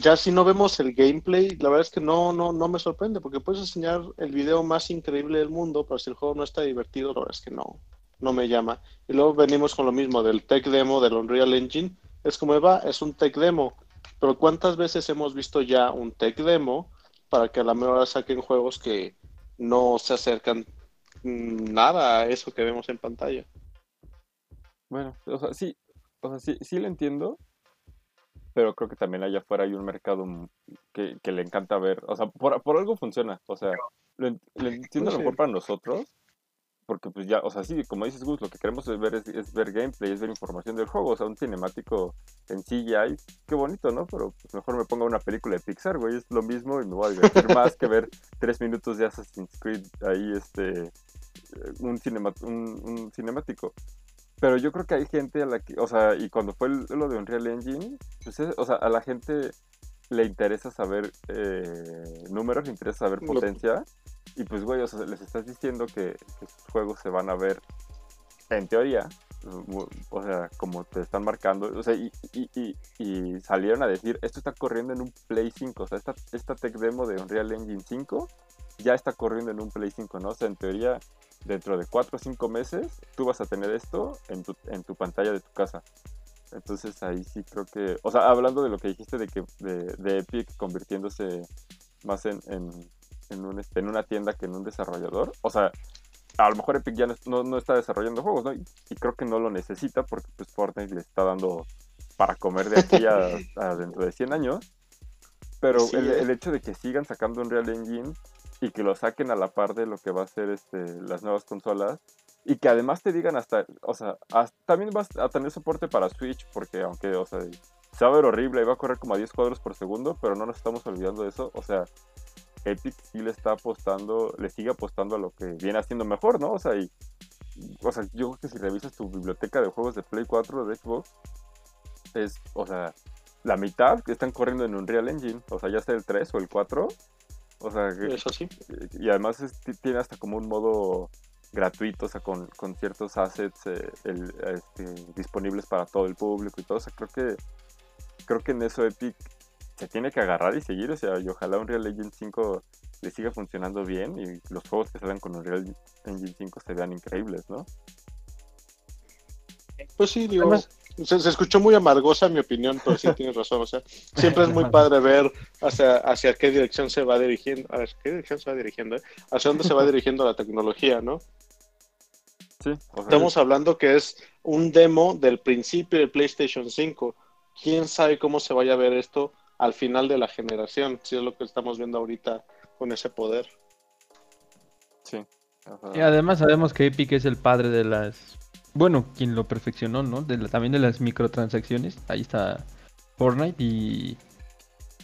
ya si no vemos el gameplay, la verdad es que no, no, no me sorprende, porque puedes enseñar el video más increíble del mundo, pero si el juego no está divertido, la verdad es que no, no me llama. Y luego venimos con lo mismo del tech demo del Unreal Engine. Es como va, es un tech demo. Pero ¿cuántas veces hemos visto ya un tech demo para que a la mejor saquen juegos que no se acercan nada a eso que vemos en pantalla? Bueno, o sea, sí, o sea, sí, sí lo entiendo, pero creo que también allá afuera hay un mercado que, que le encanta ver, o sea, por, por algo funciona, o sea, lo, en- lo entiendo a lo mejor para nosotros, porque pues ya, o sea, sí, como dices Gus, lo que queremos es ver, es, es ver gameplay, es ver información del juego, o sea, un cinemático en CGI, qué bonito, ¿no? Pero pues, mejor me ponga una película de Pixar, güey, es lo mismo y me voy a divertir más que ver tres minutos de Assassin's Creed ahí, este, eh, un, cinema, un, un cinemático. Pero yo creo que hay gente a la que, o sea, y cuando fue lo de Unreal Engine, pues es- o sea, a la gente le interesa saber eh, números, le interesa saber potencia, y pues, güey, o sea, les estás diciendo que, que sus juegos se van a ver, en teoría, o sea, como te están marcando, o sea, y, y, y, y salieron a decir, esto está corriendo en un Play 5, o sea, esta, esta tech demo de Unreal Engine 5 ya está corriendo en un Play 5, ¿no? O sea, en teoría, dentro de 4 o 5 meses, tú vas a tener esto en tu, en tu pantalla de tu casa. Entonces ahí sí creo que, o sea, hablando de lo que dijiste de que de, de Epic convirtiéndose más en, en, en un, este, en una tienda que en un desarrollador, o sea, a lo mejor Epic ya no, no- no está desarrollando juegos, ¿no? Y, y creo que no lo necesita porque pues Fortnite le está dando para comer de aquí a, a dentro de 100 años. Pero Sí, el, ¿eh? el hecho de que sigan sacando un Real Engine y que lo saquen a la par de lo que va a ser este, las nuevas consolas y que además te digan hasta, o sea, hasta- también vas a tener soporte para Switch porque aunque, o sea, se va a ver horrible y va a correr como a 10 cuadros por segundo, pero no nos estamos olvidando de eso, o sea, Epic sí le está apostando, le sigue apostando a lo que viene haciendo mejor, ¿no? O sea, y, o sea, yo creo que si revisas tu biblioteca de juegos de Play 4 de Xbox, es, o sea, la mitad que están corriendo en Unreal Engine, o sea, ya sea el 3 o el 4, o sea, que- Eso sí. y además es- ti- tiene hasta como un modo gratuito, o sea, con, con ciertos assets eh, el- este, disponibles para todo el público y todo. O sea, creo que, creo que en eso Epic se tiene que agarrar y seguir, o sea, y ojalá Unreal Engine 5 le siga funcionando bien y los juegos que salgan con Unreal Engine 5 se vean increíbles, ¿no? Pues sí, digo, Además- se, se escuchó muy amargosa mi opinión, pero sí tienes razón. O sea, siempre es muy padre ver hacia, hacia qué dirección se va dirigiendo, a qué dirección se va dirigiendo, eh? hacia dónde se va dirigiendo la tecnología, ¿no? Sí, Estamos hablando que es un demo del principio del PlayStation 5. ¿Quién sabe cómo se vaya a ver esto al final de la generación? Si es lo que estamos viendo ahorita con ese poder. sí. Y además sabemos que Epic es el padre de las... Bueno, quien lo perfeccionó, ¿no? De la- también de las microtransacciones. Ahí está Fortnite y...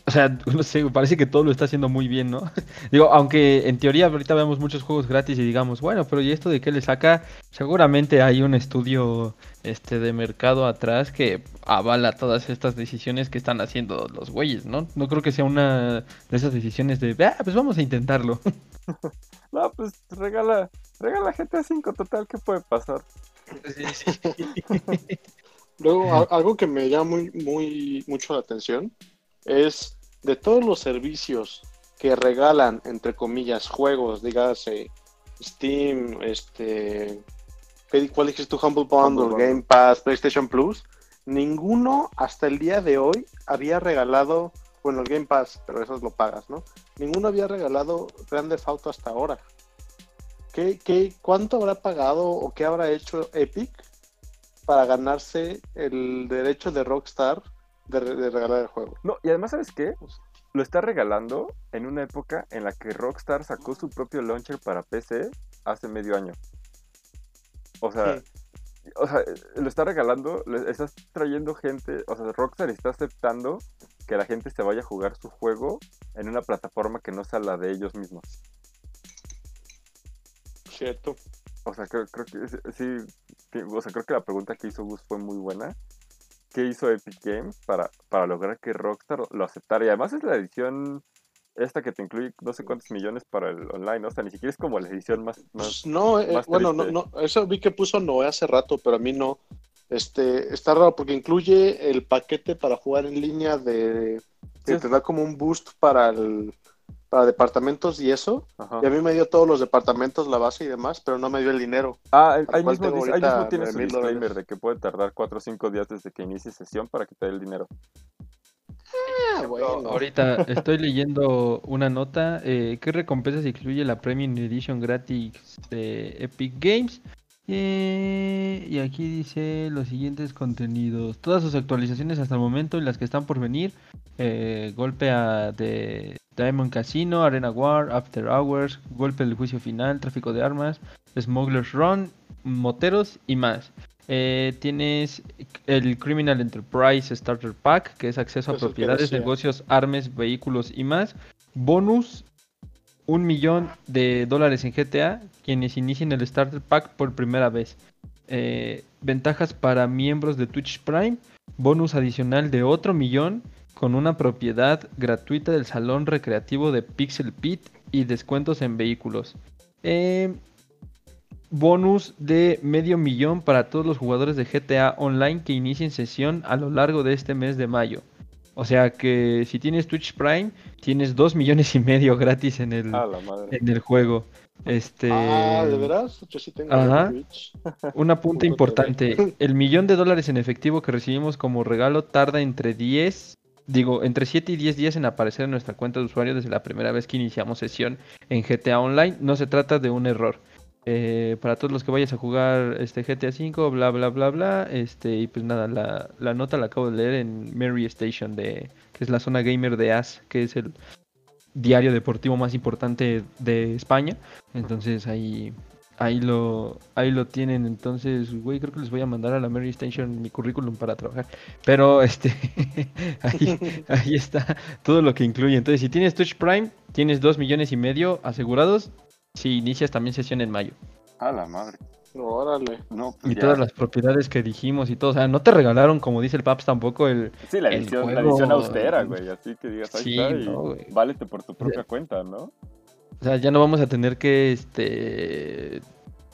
O sea, no sé, parece que todo lo está haciendo muy bien, ¿no? Digo, aunque en teoría ahorita vemos muchos juegos gratis y digamos, bueno, pero ¿y esto de qué le saca? Seguramente hay un estudio este de mercado atrás que avala todas estas decisiones que están haciendo los güeyes, ¿no? No creo que sea una de esas decisiones de, ah, pues vamos a intentarlo. No, pues regala, regala GTA 5, total, ¿qué puede pasar? Luego, algo que me llama muy, muy mucho la atención es de todos los servicios que regalan, entre comillas, juegos, dígase Steam, este, ¿qué- ¿cuál dijiste tú? Humble Bundle, Humble Bundle. Game Pass, PlayStation Plus, ninguno hasta el día de hoy había regalado, bueno, el Game Pass, pero eso lo pagas, ¿no? Ninguno había regalado Grand Theft Auto hasta ahora. ¿Qué, qué, ¿Cuánto habrá pagado o qué habrá hecho Epic para ganarse el derecho de Rockstar de, re- de regalar el juego? No, y además, ¿sabes qué? Lo está regalando en una época en la que Rockstar sacó su propio launcher para PC hace medio año. O sea, o sea, lo está regalando, le estás trayendo gente, o sea, Rockstar está aceptando que la gente se vaya a jugar su juego en una plataforma que no sea la de ellos mismos. Cierto. O sea, creo, creo que sí, o sea, creo que la pregunta que hizo Gus fue muy buena. ¿Qué hizo Epic Games para, para lograr que Rockstar lo aceptara? Y además es la edición esta que te incluye no sé cuántos millones para el online, o sea, ni siquiera es como la edición más... más Pues no, eh, más bueno, no, no, eso vi que puso Noé hace rato, pero a mí no. Este, está raro porque incluye el paquete para jugar en línea de que Sí. te da como un boost para el para departamentos y eso. ajá. Y a mí me dio todos los departamentos, la base y demás, pero no me dio el dinero. Ah, ahí mismo, ahí mismo tiene su 9,000 disclaimer dólares. de que puede tardar 4 o 5 días desde que inicie sesión para que te dé el dinero. Ah, bueno. Ahorita estoy leyendo una nota. eh, ¿Qué recompensas incluye la Premium Edition gratis de Epic Games? Eh, y aquí dice los siguientes contenidos. Todas sus actualizaciones hasta el momento y las que están por venir. eh, golpe a de Diamond Casino, Arena War, After Hours, golpe del juicio final, tráfico de armas, Smuggler's Run, moteros y más. Eh, tienes el Criminal Enterprise Starter Pack, que es acceso a propiedades, negocios, armas, vehículos y más. Bonus, un millón de dólares en GTA, quienes inicien el Starter Pack por primera vez. Eh, ventajas para miembros de Twitch Prime, bonus adicional de otro millón con una propiedad gratuita del salón recreativo de Pixel Pit y descuentos en vehículos. Eh, bonus de medio millón para todos los jugadores de GTA Online que inicien sesión a lo largo de este mes de mayo. O sea que si tienes Twitch Prime, tienes dos millones y medio gratis el, en el juego. Este, Ah, ¿de veras? Yo sí tengo Ajá. Twitch. un apunte importante. El millón de dólares en efectivo que recibimos como regalo tarda entre 10, digo, entre 7 y 10 días en aparecer en nuestra cuenta de usuario desde la primera vez que iniciamos sesión en GTA Online. No se trata de un error. Eh, para todos los que vayas a jugar este GTA V, bla bla bla bla, este y pues nada, la, la nota la acabo de leer en Mary Station de que es la zona gamer de AS, que es el diario deportivo más importante de España. Entonces ahí ahí lo ahí lo tienen. Entonces, güey, creo que les voy a mandar a la Mary Station mi currículum para trabajar. Pero este ahí, ahí está todo lo que incluye. Entonces, si tienes Twitch Prime, tienes dos millones y medio asegurados si inicias también sesión en mayo. Ah, la madre. Órale. No, pues Y ya. todas las propiedades que dijimos y todo. O sea, no te regalaron, como dice el Paps, tampoco el... Sí, la el edición, la juego- edición austera, güey. Así que digas, ahí Sí, está y no, válete por tu propia cuenta, ¿no? O sea, ya no vamos a tener que, este...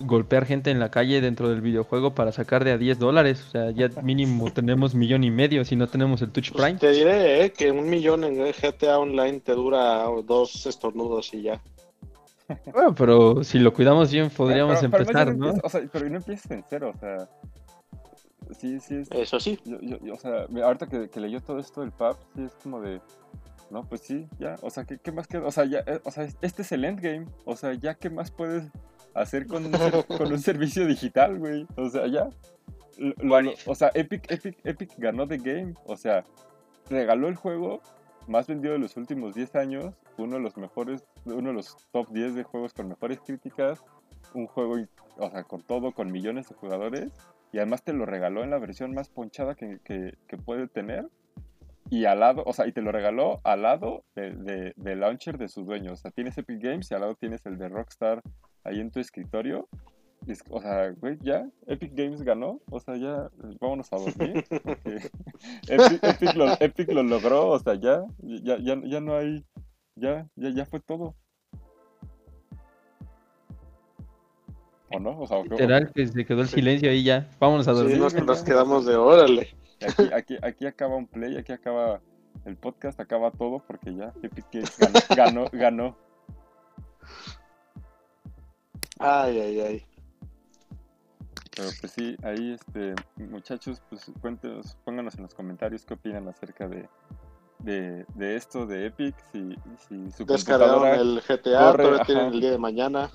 golpear gente en la calle dentro del videojuego para sacar de a 10 dólares. O sea, ya mínimo tenemos millón y medio si no tenemos el Touch Pues Prime. te diré eh, que un millón en GTA Online te dura dos estornudos y ya. Bueno, pero si lo cuidamos bien podríamos Pero- empezar, ¿no? o sea, pero no empiezas en cero, o sea. Sí, sí, es, Eso sí. Yo, yo, yo, o sea, ahorita que, que leyó todo esto del PAP, sí es como de. No, pues sí, ya. O sea, ¿qué, qué más queda? O sea, ya, eh, o sea, este es el endgame. O sea, ya, ¿qué más puedes hacer con un, ser- con un servicio digital, güey? O sea, ya. Lo- lo- o sea, Epic, Epic, Epic ganó The Game. O sea, regaló el juego más vendido de los últimos 10 años. Uno de los mejores, uno de los top 10 de juegos con mejores críticas. Un juego, o sea, con todo, con millones de jugadores y además te lo regaló en la versión más ponchada que, que- que puede tener. Y al lado, o sea, y te lo regaló al lado de, de- del launcher de su dueño. O sea, tienes Epic Games y al lado tienes el de Rockstar ahí en tu escritorio. O sea, güey, ya, Epic Games ganó. O sea, ya, eh, vámonos a dormir. porque Epic, Epic lo, Epic lo logró, o sea, ya, ya, ya, ya no hay, ya, ya, ya fue todo. ¿O no? O sea, o- Literal, que se quedó el silencio ahí ya. Vámonos a Sí, dormir. nos, nos quedamos de órale. Aquí, aquí, aquí acaba un play, aquí acaba el podcast, acaba todo porque ya Epic Games ganó, ganó, ganó. Ay, ay, ay. Pero pues sí, ahí este muchachos, pues cuéntenos, pónganos en los comentarios qué opinan acerca de, de, de esto de Epic, si, si su Descargaron computadora, el GTA, corre, todavía tienen el día de mañana.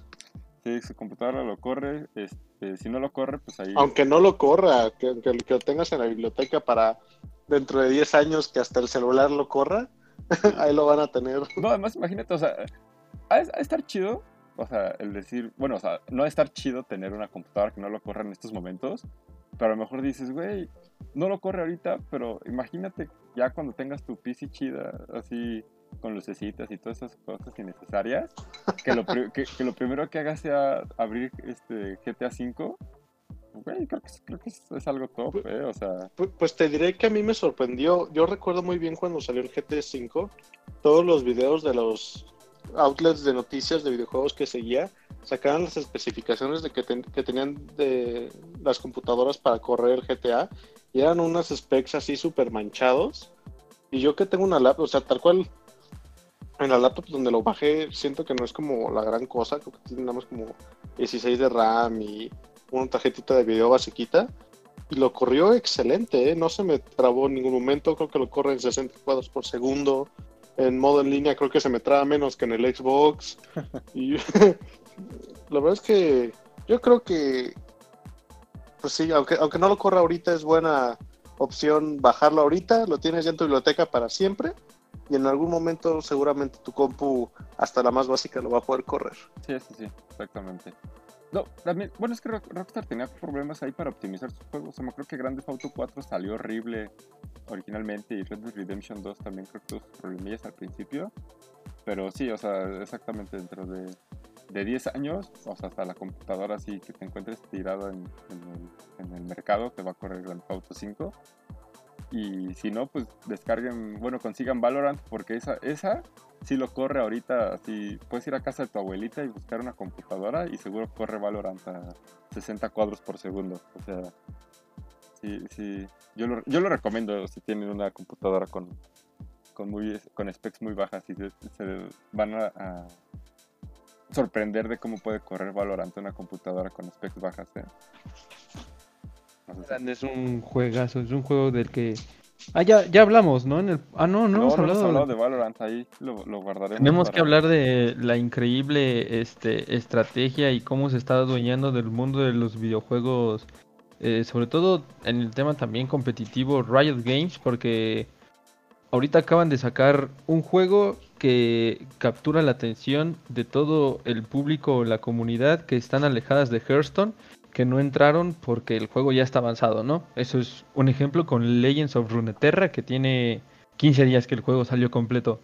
si su computadora lo corre, este, si no lo corre, pues ahí Aunque no lo corra, que, que- que lo tengas en la biblioteca para dentro de 10 años que hasta el celular lo corra, ahí lo van a tener. No, además imagínate, o sea, a estar chido, o sea, el decir, bueno, o sea, no a estar chido tener una computadora que no lo corra en estos momentos, pero a lo mejor dices, güey, no lo corre ahorita, pero imagínate ya cuando tengas tu PC chida, así con lucecitas y todas esas cosas innecesarias, que lo, que, que lo primero que hagas sea abrir este GTA V. Güey, creo que, creo que es, es algo top, ¿eh? O sea, Pu- Pues te diré que a mí me sorprendió. Yo recuerdo muy bien cuando salió el GT 5, todos los videos de los outlets de noticias de videojuegos que seguía sacaban las especificaciones de que, ten- que tenían de las computadoras para correr GTA y eran unas specs así súper manchados. Y yo que tengo una laptop, o sea, tal cual en la laptop donde lo bajé, siento que no es como la gran cosa, creo que como 16 de RAM y una tarjetita de video basiquita. Y lo corrió excelente, ¿eh? no se me trabó en ningún momento, creo que lo corre en 60 cuadros por segundo. En modo en línea creo que se me traba menos que en el Xbox. Y la verdad es que yo creo que, pues sí, aunque, aunque no lo corra ahorita, es buena opción bajarlo ahorita, lo tienes ya en tu biblioteca para siempre. Y en algún momento seguramente tu compu, hasta la más básica, lo va a poder correr. Sí, sí, sí, exactamente. No, también, bueno, es que Rock- Rockstar tenía problemas ahí para optimizar sus juegos. O sea, me creo que Grand Theft Auto 4 salió horrible originalmente y Red Dead Redemption 2 también creo que tuvo sus problemillas al principio. Pero sí, o sea, exactamente dentro de, de 10 años, o sea, hasta la computadora así que te encuentres tirada en, en el, en el mercado, te va a correr Grand Theft Auto 5. Y si no, pues descarguen, bueno, consigan Valorant porque esa, esa sí lo corre ahorita, así puedes ir a casa de tu abuelita y buscar una computadora y seguro corre Valorant a 60 cuadros por segundo. O sea, sí, sí, yo lo, yo lo recomiendo si tienen una computadora con, con, muy, con specs muy bajas y se, se van a, a sorprender de cómo puede correr Valorant una computadora con specs bajas. ¿eh? Es un juegazo, es un juego del que... Ah, ya, ya hablamos, ¿no? En el... Ah, no, no, No, hemos no hemos hablado. hablado de Valorant, ahí lo, lo guardaremos. Tenemos que hablar de la increíble este, estrategia y cómo se está adueñando del mundo de los videojuegos, eh, sobre todo en el tema también competitivo Riot Games, porque ahorita acaban de sacar un juego que captura la atención de todo el público, la comunidad que están alejadas de Hearthstone, que no entraron porque el juego ya está avanzado, ¿no? Eso es un ejemplo con Legends of Runeterra, que tiene 15 días que el juego salió completo.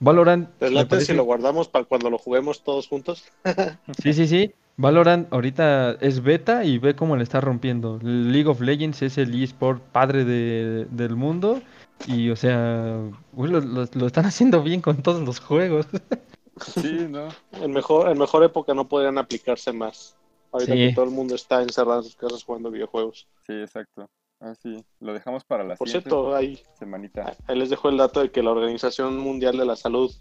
Valorant. ¿Les me late parece- si lo guardamos para cuando lo juguemos todos juntos? Sí, sí, sí. Valorant ahorita es beta y ve cómo le está rompiendo. League of Legends es el eSport padre de- del mundo. Y, o sea, güey, lo, lo- lo están haciendo bien con todos los juegos. Sí, ¿no? En mejor, en mejor época no podrían aplicarse más. Ahorita Sí. que todo el mundo está encerrado en sus casas jugando videojuegos. Sí, exacto. Ah, sí, lo dejamos para la Por siguiente cierto, ahí, semanita. ahí les dejo el dato de que la Organización Mundial de la Salud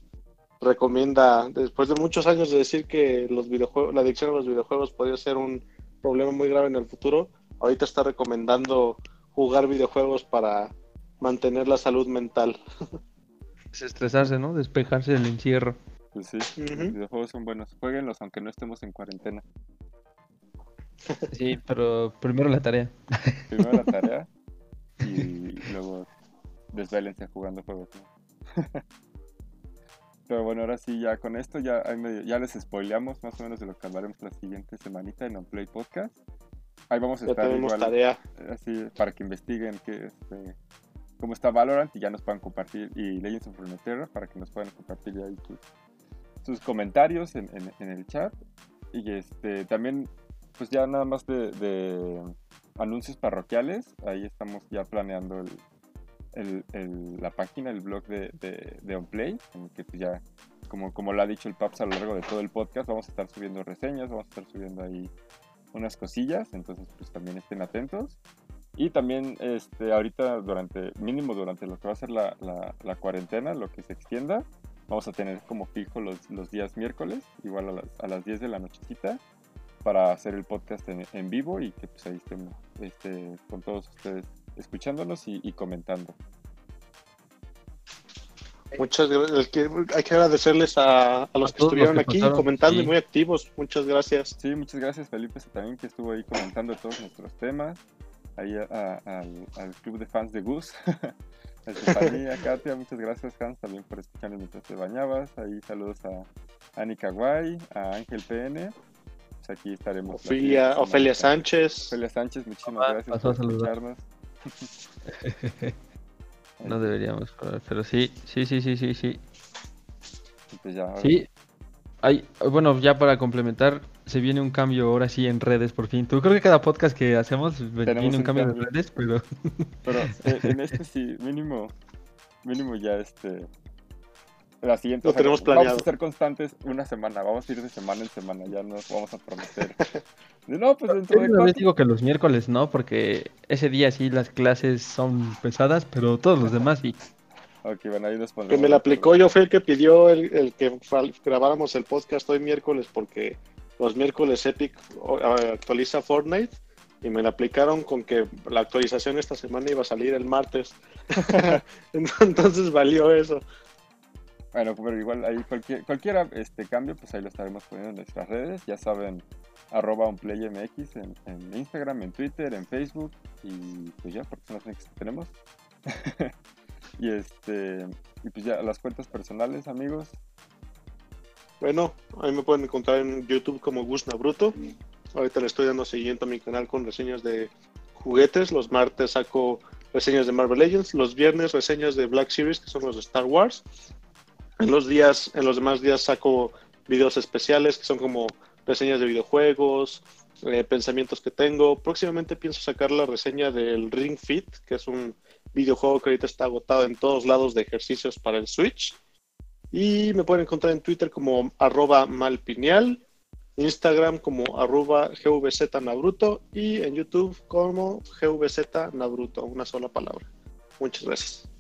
recomienda, después de muchos años de decir que los videojuegos, la adicción a los videojuegos podría ser un problema muy grave en el futuro, ahorita está recomendando jugar videojuegos para mantener la salud mental. Desestresarse, ¿no? Despejarse del encierro. Pues sí, los videojuegos son buenos. Jueguenlos aunque no estemos en cuarentena. Sí, pero primero la tarea. Primero la tarea y luego desvélense jugando juegos. Pero bueno, ahora sí, ya con esto ya, ya les spoileamos más o menos de lo que hablaremos la siguiente semanita en OnPlay Podcast. Ahí vamos a Ya estar tenemos igual, tarea. así para que investiguen qué, este, cómo está Valorant y ya nos puedan compartir y Legends of Runeterra para que nos puedan compartir ya ahí sus, sus comentarios en, en- en el chat y este también pues ya nada más de, de anuncios parroquiales ahí estamos ya planeando el, el- el- la página el blog de, de, de OnPlay en que pues ya como, como lo ha dicho el Paps a lo largo de todo el podcast vamos a estar subiendo reseñas vamos a estar subiendo ahí unas cosillas entonces pues también estén atentos. Y también este, ahorita durante, mínimo durante lo que va a ser la, la- la cuarentena, lo que se extienda, vamos a tener como fijo los, los días miércoles, igual a las, a las 10 de la nochecita, para hacer el podcast en, en vivo y que pues ahí estemos este, con todos ustedes escuchándonos y, y comentando. Muchas gracias. Hay que agradecerles a, a los A que todos los estuvieron que aquí pasaron, comentando y sí. muy activos. Muchas gracias. Sí, muchas gracias Felipe también que estuvo ahí comentando todos nuestros temas, ahí a- a- al, al club de fans de Gus. A Estefanía, Katia, muchas gracias Hans también por escucharnos mientras te bañabas. Ahí saludos a Ani Kawai, a Ángel PN. Pues aquí estaremos. Ofelia, siguiente Ofelia. Sánchez. Ofelia Sánchez, muchísimas Papá, gracias por a saludar. escucharnos. No deberíamos, pero- sí, sí, sí, sí, sí, sí. Pues ya, ahora Sí. Hay, bueno, ya para complementar, se viene un cambio ahora sí en redes por fin. Tú creo que cada podcast que hacemos viene un un cambio de cambio. redes, pero Pero eh, en este sí, mínimo, mínimo ya este. La siguiente. Lo o sea, tenemos Vamos planeado. a ser constantes una semana, vamos a ir de semana en semana, ya nos vamos a prometer. No, pues dentro de Yo una vez cuatro. digo que los miércoles no, porque ese día sí las clases son pesadas, pero todos los demás sí. Ok, bueno, ahí nos Que me la aplicó, yo fui el que pidió el, el que grabáramos el podcast hoy miércoles porque los miércoles Epic actualiza Fortnite y me la aplicaron con que la actualización esta semana iba a salir el martes. Entonces valió eso. Bueno, pero igual ahí cualquier, cualquier este, cambio, pues ahí lo estaremos poniendo en nuestras redes. Ya saben, arroba unplaymx en, en Instagram, en Twitter, en Facebook. Y pues ya, porque son las únicas que tenemos. y este y pues ya las cuentas personales, amigos. Bueno, ahí me pueden encontrar en YouTube como Gus Bruto. Ahorita le estoy dando seguimiento a mi canal con reseñas de juguetes. Los martes saco reseñas de Marvel Legends. Los viernes reseñas de Black Series, que son los de Star Wars. En los días, en los demás días saco videos especiales que son como reseñas de videojuegos, eh, pensamientos que tengo. Próximamente pienso sacar la reseña del Ring Fit, que es un videojuego que ahorita está agotado en todos lados de ejercicios para el Switch. Y me pueden encontrar en Twitter como arroba malpineal, Instagram como arroba gvznabruto y en YouTube como gvznabruto, una sola palabra. Muchas gracias.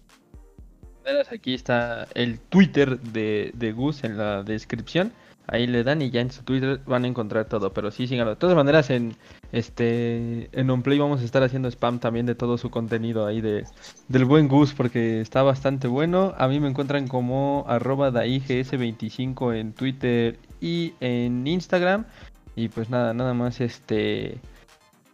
Aquí está el Twitter de, de Gus en la descripción. Ahí le dan y ya en su Twitter van a encontrar todo. Pero sí, síganlo. De todas maneras, en este en OnPlay vamos a estar haciendo spam también de todo su contenido ahí de, del buen Gus porque está bastante bueno. A mí me encuentran como arroba daigs25 en Twitter y en Instagram. Y pues nada, nada más este...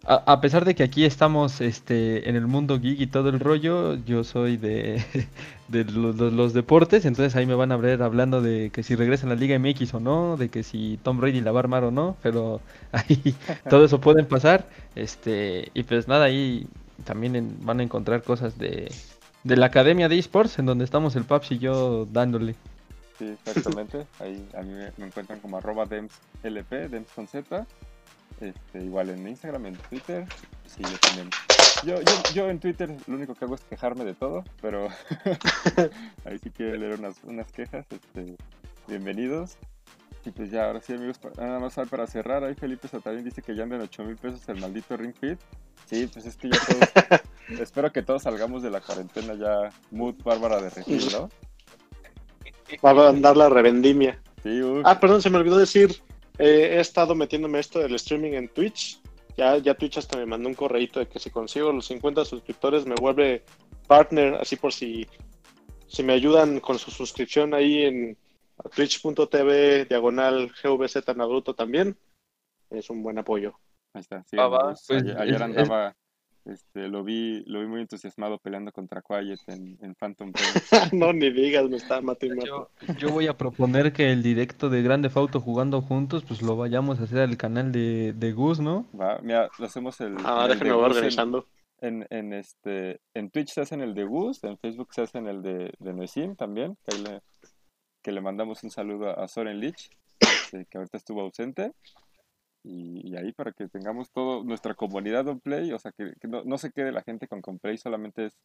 A, pesar de que aquí estamos este, en el mundo geek y todo el rollo, yo soy de, de los, deportes, entonces ahí me van a ver hablando de que si regresa a la Liga MX o no, de que si Tom Brady la va a armar o no, pero ahí todo eso pueden pasar. Este, y pues nada, ahí también van a encontrar cosas de, de la Academia de Esports, en donde estamos el Paps y yo dándole. Sí, exactamente. Ahí a mí me, me encuentran como arroba demslp, dems con z. Este, igual en Instagram, en Twitter. Sí, yo también. Yo, yo, yo en Twitter lo único que hago es quejarme de todo, pero ahí sí quiero leer unas, unas quejas. Este, bienvenidos. Y pues ya, ahora sí, amigos, nada más para cerrar. Ahí Felipe Satarín dice que ya anda en 8 mil pesos el maldito Ring Fit. Sí, pues es que ya todos. espero que todos salgamos de la cuarentena ya. Mood Bárbara de regir, ¿no? Va a andar la revendimia. Sí. Ah, perdón, se me olvidó decir, eh, he estado metiéndome esto del streaming en Twitch. Ya, ya Twitch hasta me mandó un correíto de que si consigo los 50 suscriptores me vuelve partner, así por si, si me ayudan con su suscripción ahí en twitch.tv diagonal GVZ Naruto también. Es un buen apoyo. Ahí está. Sí, pues, ayer, ayer es- andaba. Este, lo vi, lo vi muy entusiasmado peleando contra Quiet en, en Phantom Pain. no, ni digas, me está matando. Yo, yo voy a proponer que el directo de Grande Auto jugando juntos, pues lo vayamos a hacer al canal de, de Gus, ¿no? Va, mira, lo hacemos el. Ah, el déjenme voy en- organizando. En, en, este, en Twitch se hacen el de Gus, en Facebook se hacen el de, de Noesim también, que, ahí le, que le mandamos un saludo a Soren Lich, este, que ahorita estuvo ausente. Y, y ahí para que tengamos todo nuestra comunidad on play, o sea, que, que no, no se quede la gente con Onplay, solamente es,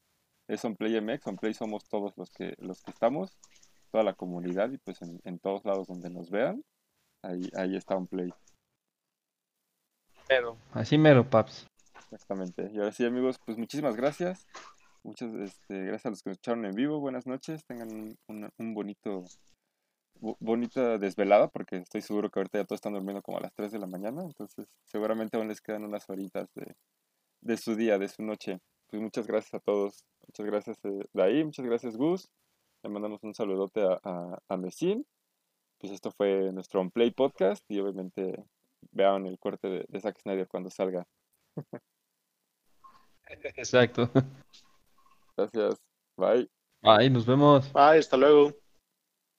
es Onplay MX, Onplay somos todos los que, los que estamos, toda la comunidad y pues en, en todos lados donde nos vean, ahí, ahí está Onplay. Así mero, paps. Exactamente. Y ahora sí, amigos, pues muchísimas gracias. Muchas este, gracias a los que nos echaron en vivo. Buenas noches. Tengan un, un- un bonito, bo- bonita desvelada, porque estoy seguro que ahorita ya todos están durmiendo como a las 3 de la mañana. Entonces, seguramente aún les quedan unas horitas de, de su día, de su noche. Pues muchas gracias a todos. Muchas gracias, eh, Daí. Muchas gracias, Gus. Le mandamos un saludote a, a, a. Pues esto fue nuestro On Play podcast y obviamente vean el corte de, de Zack Snyder cuando salga. Exacto. Gracias. Bye. Ahí nos vemos. Bye, hasta luego.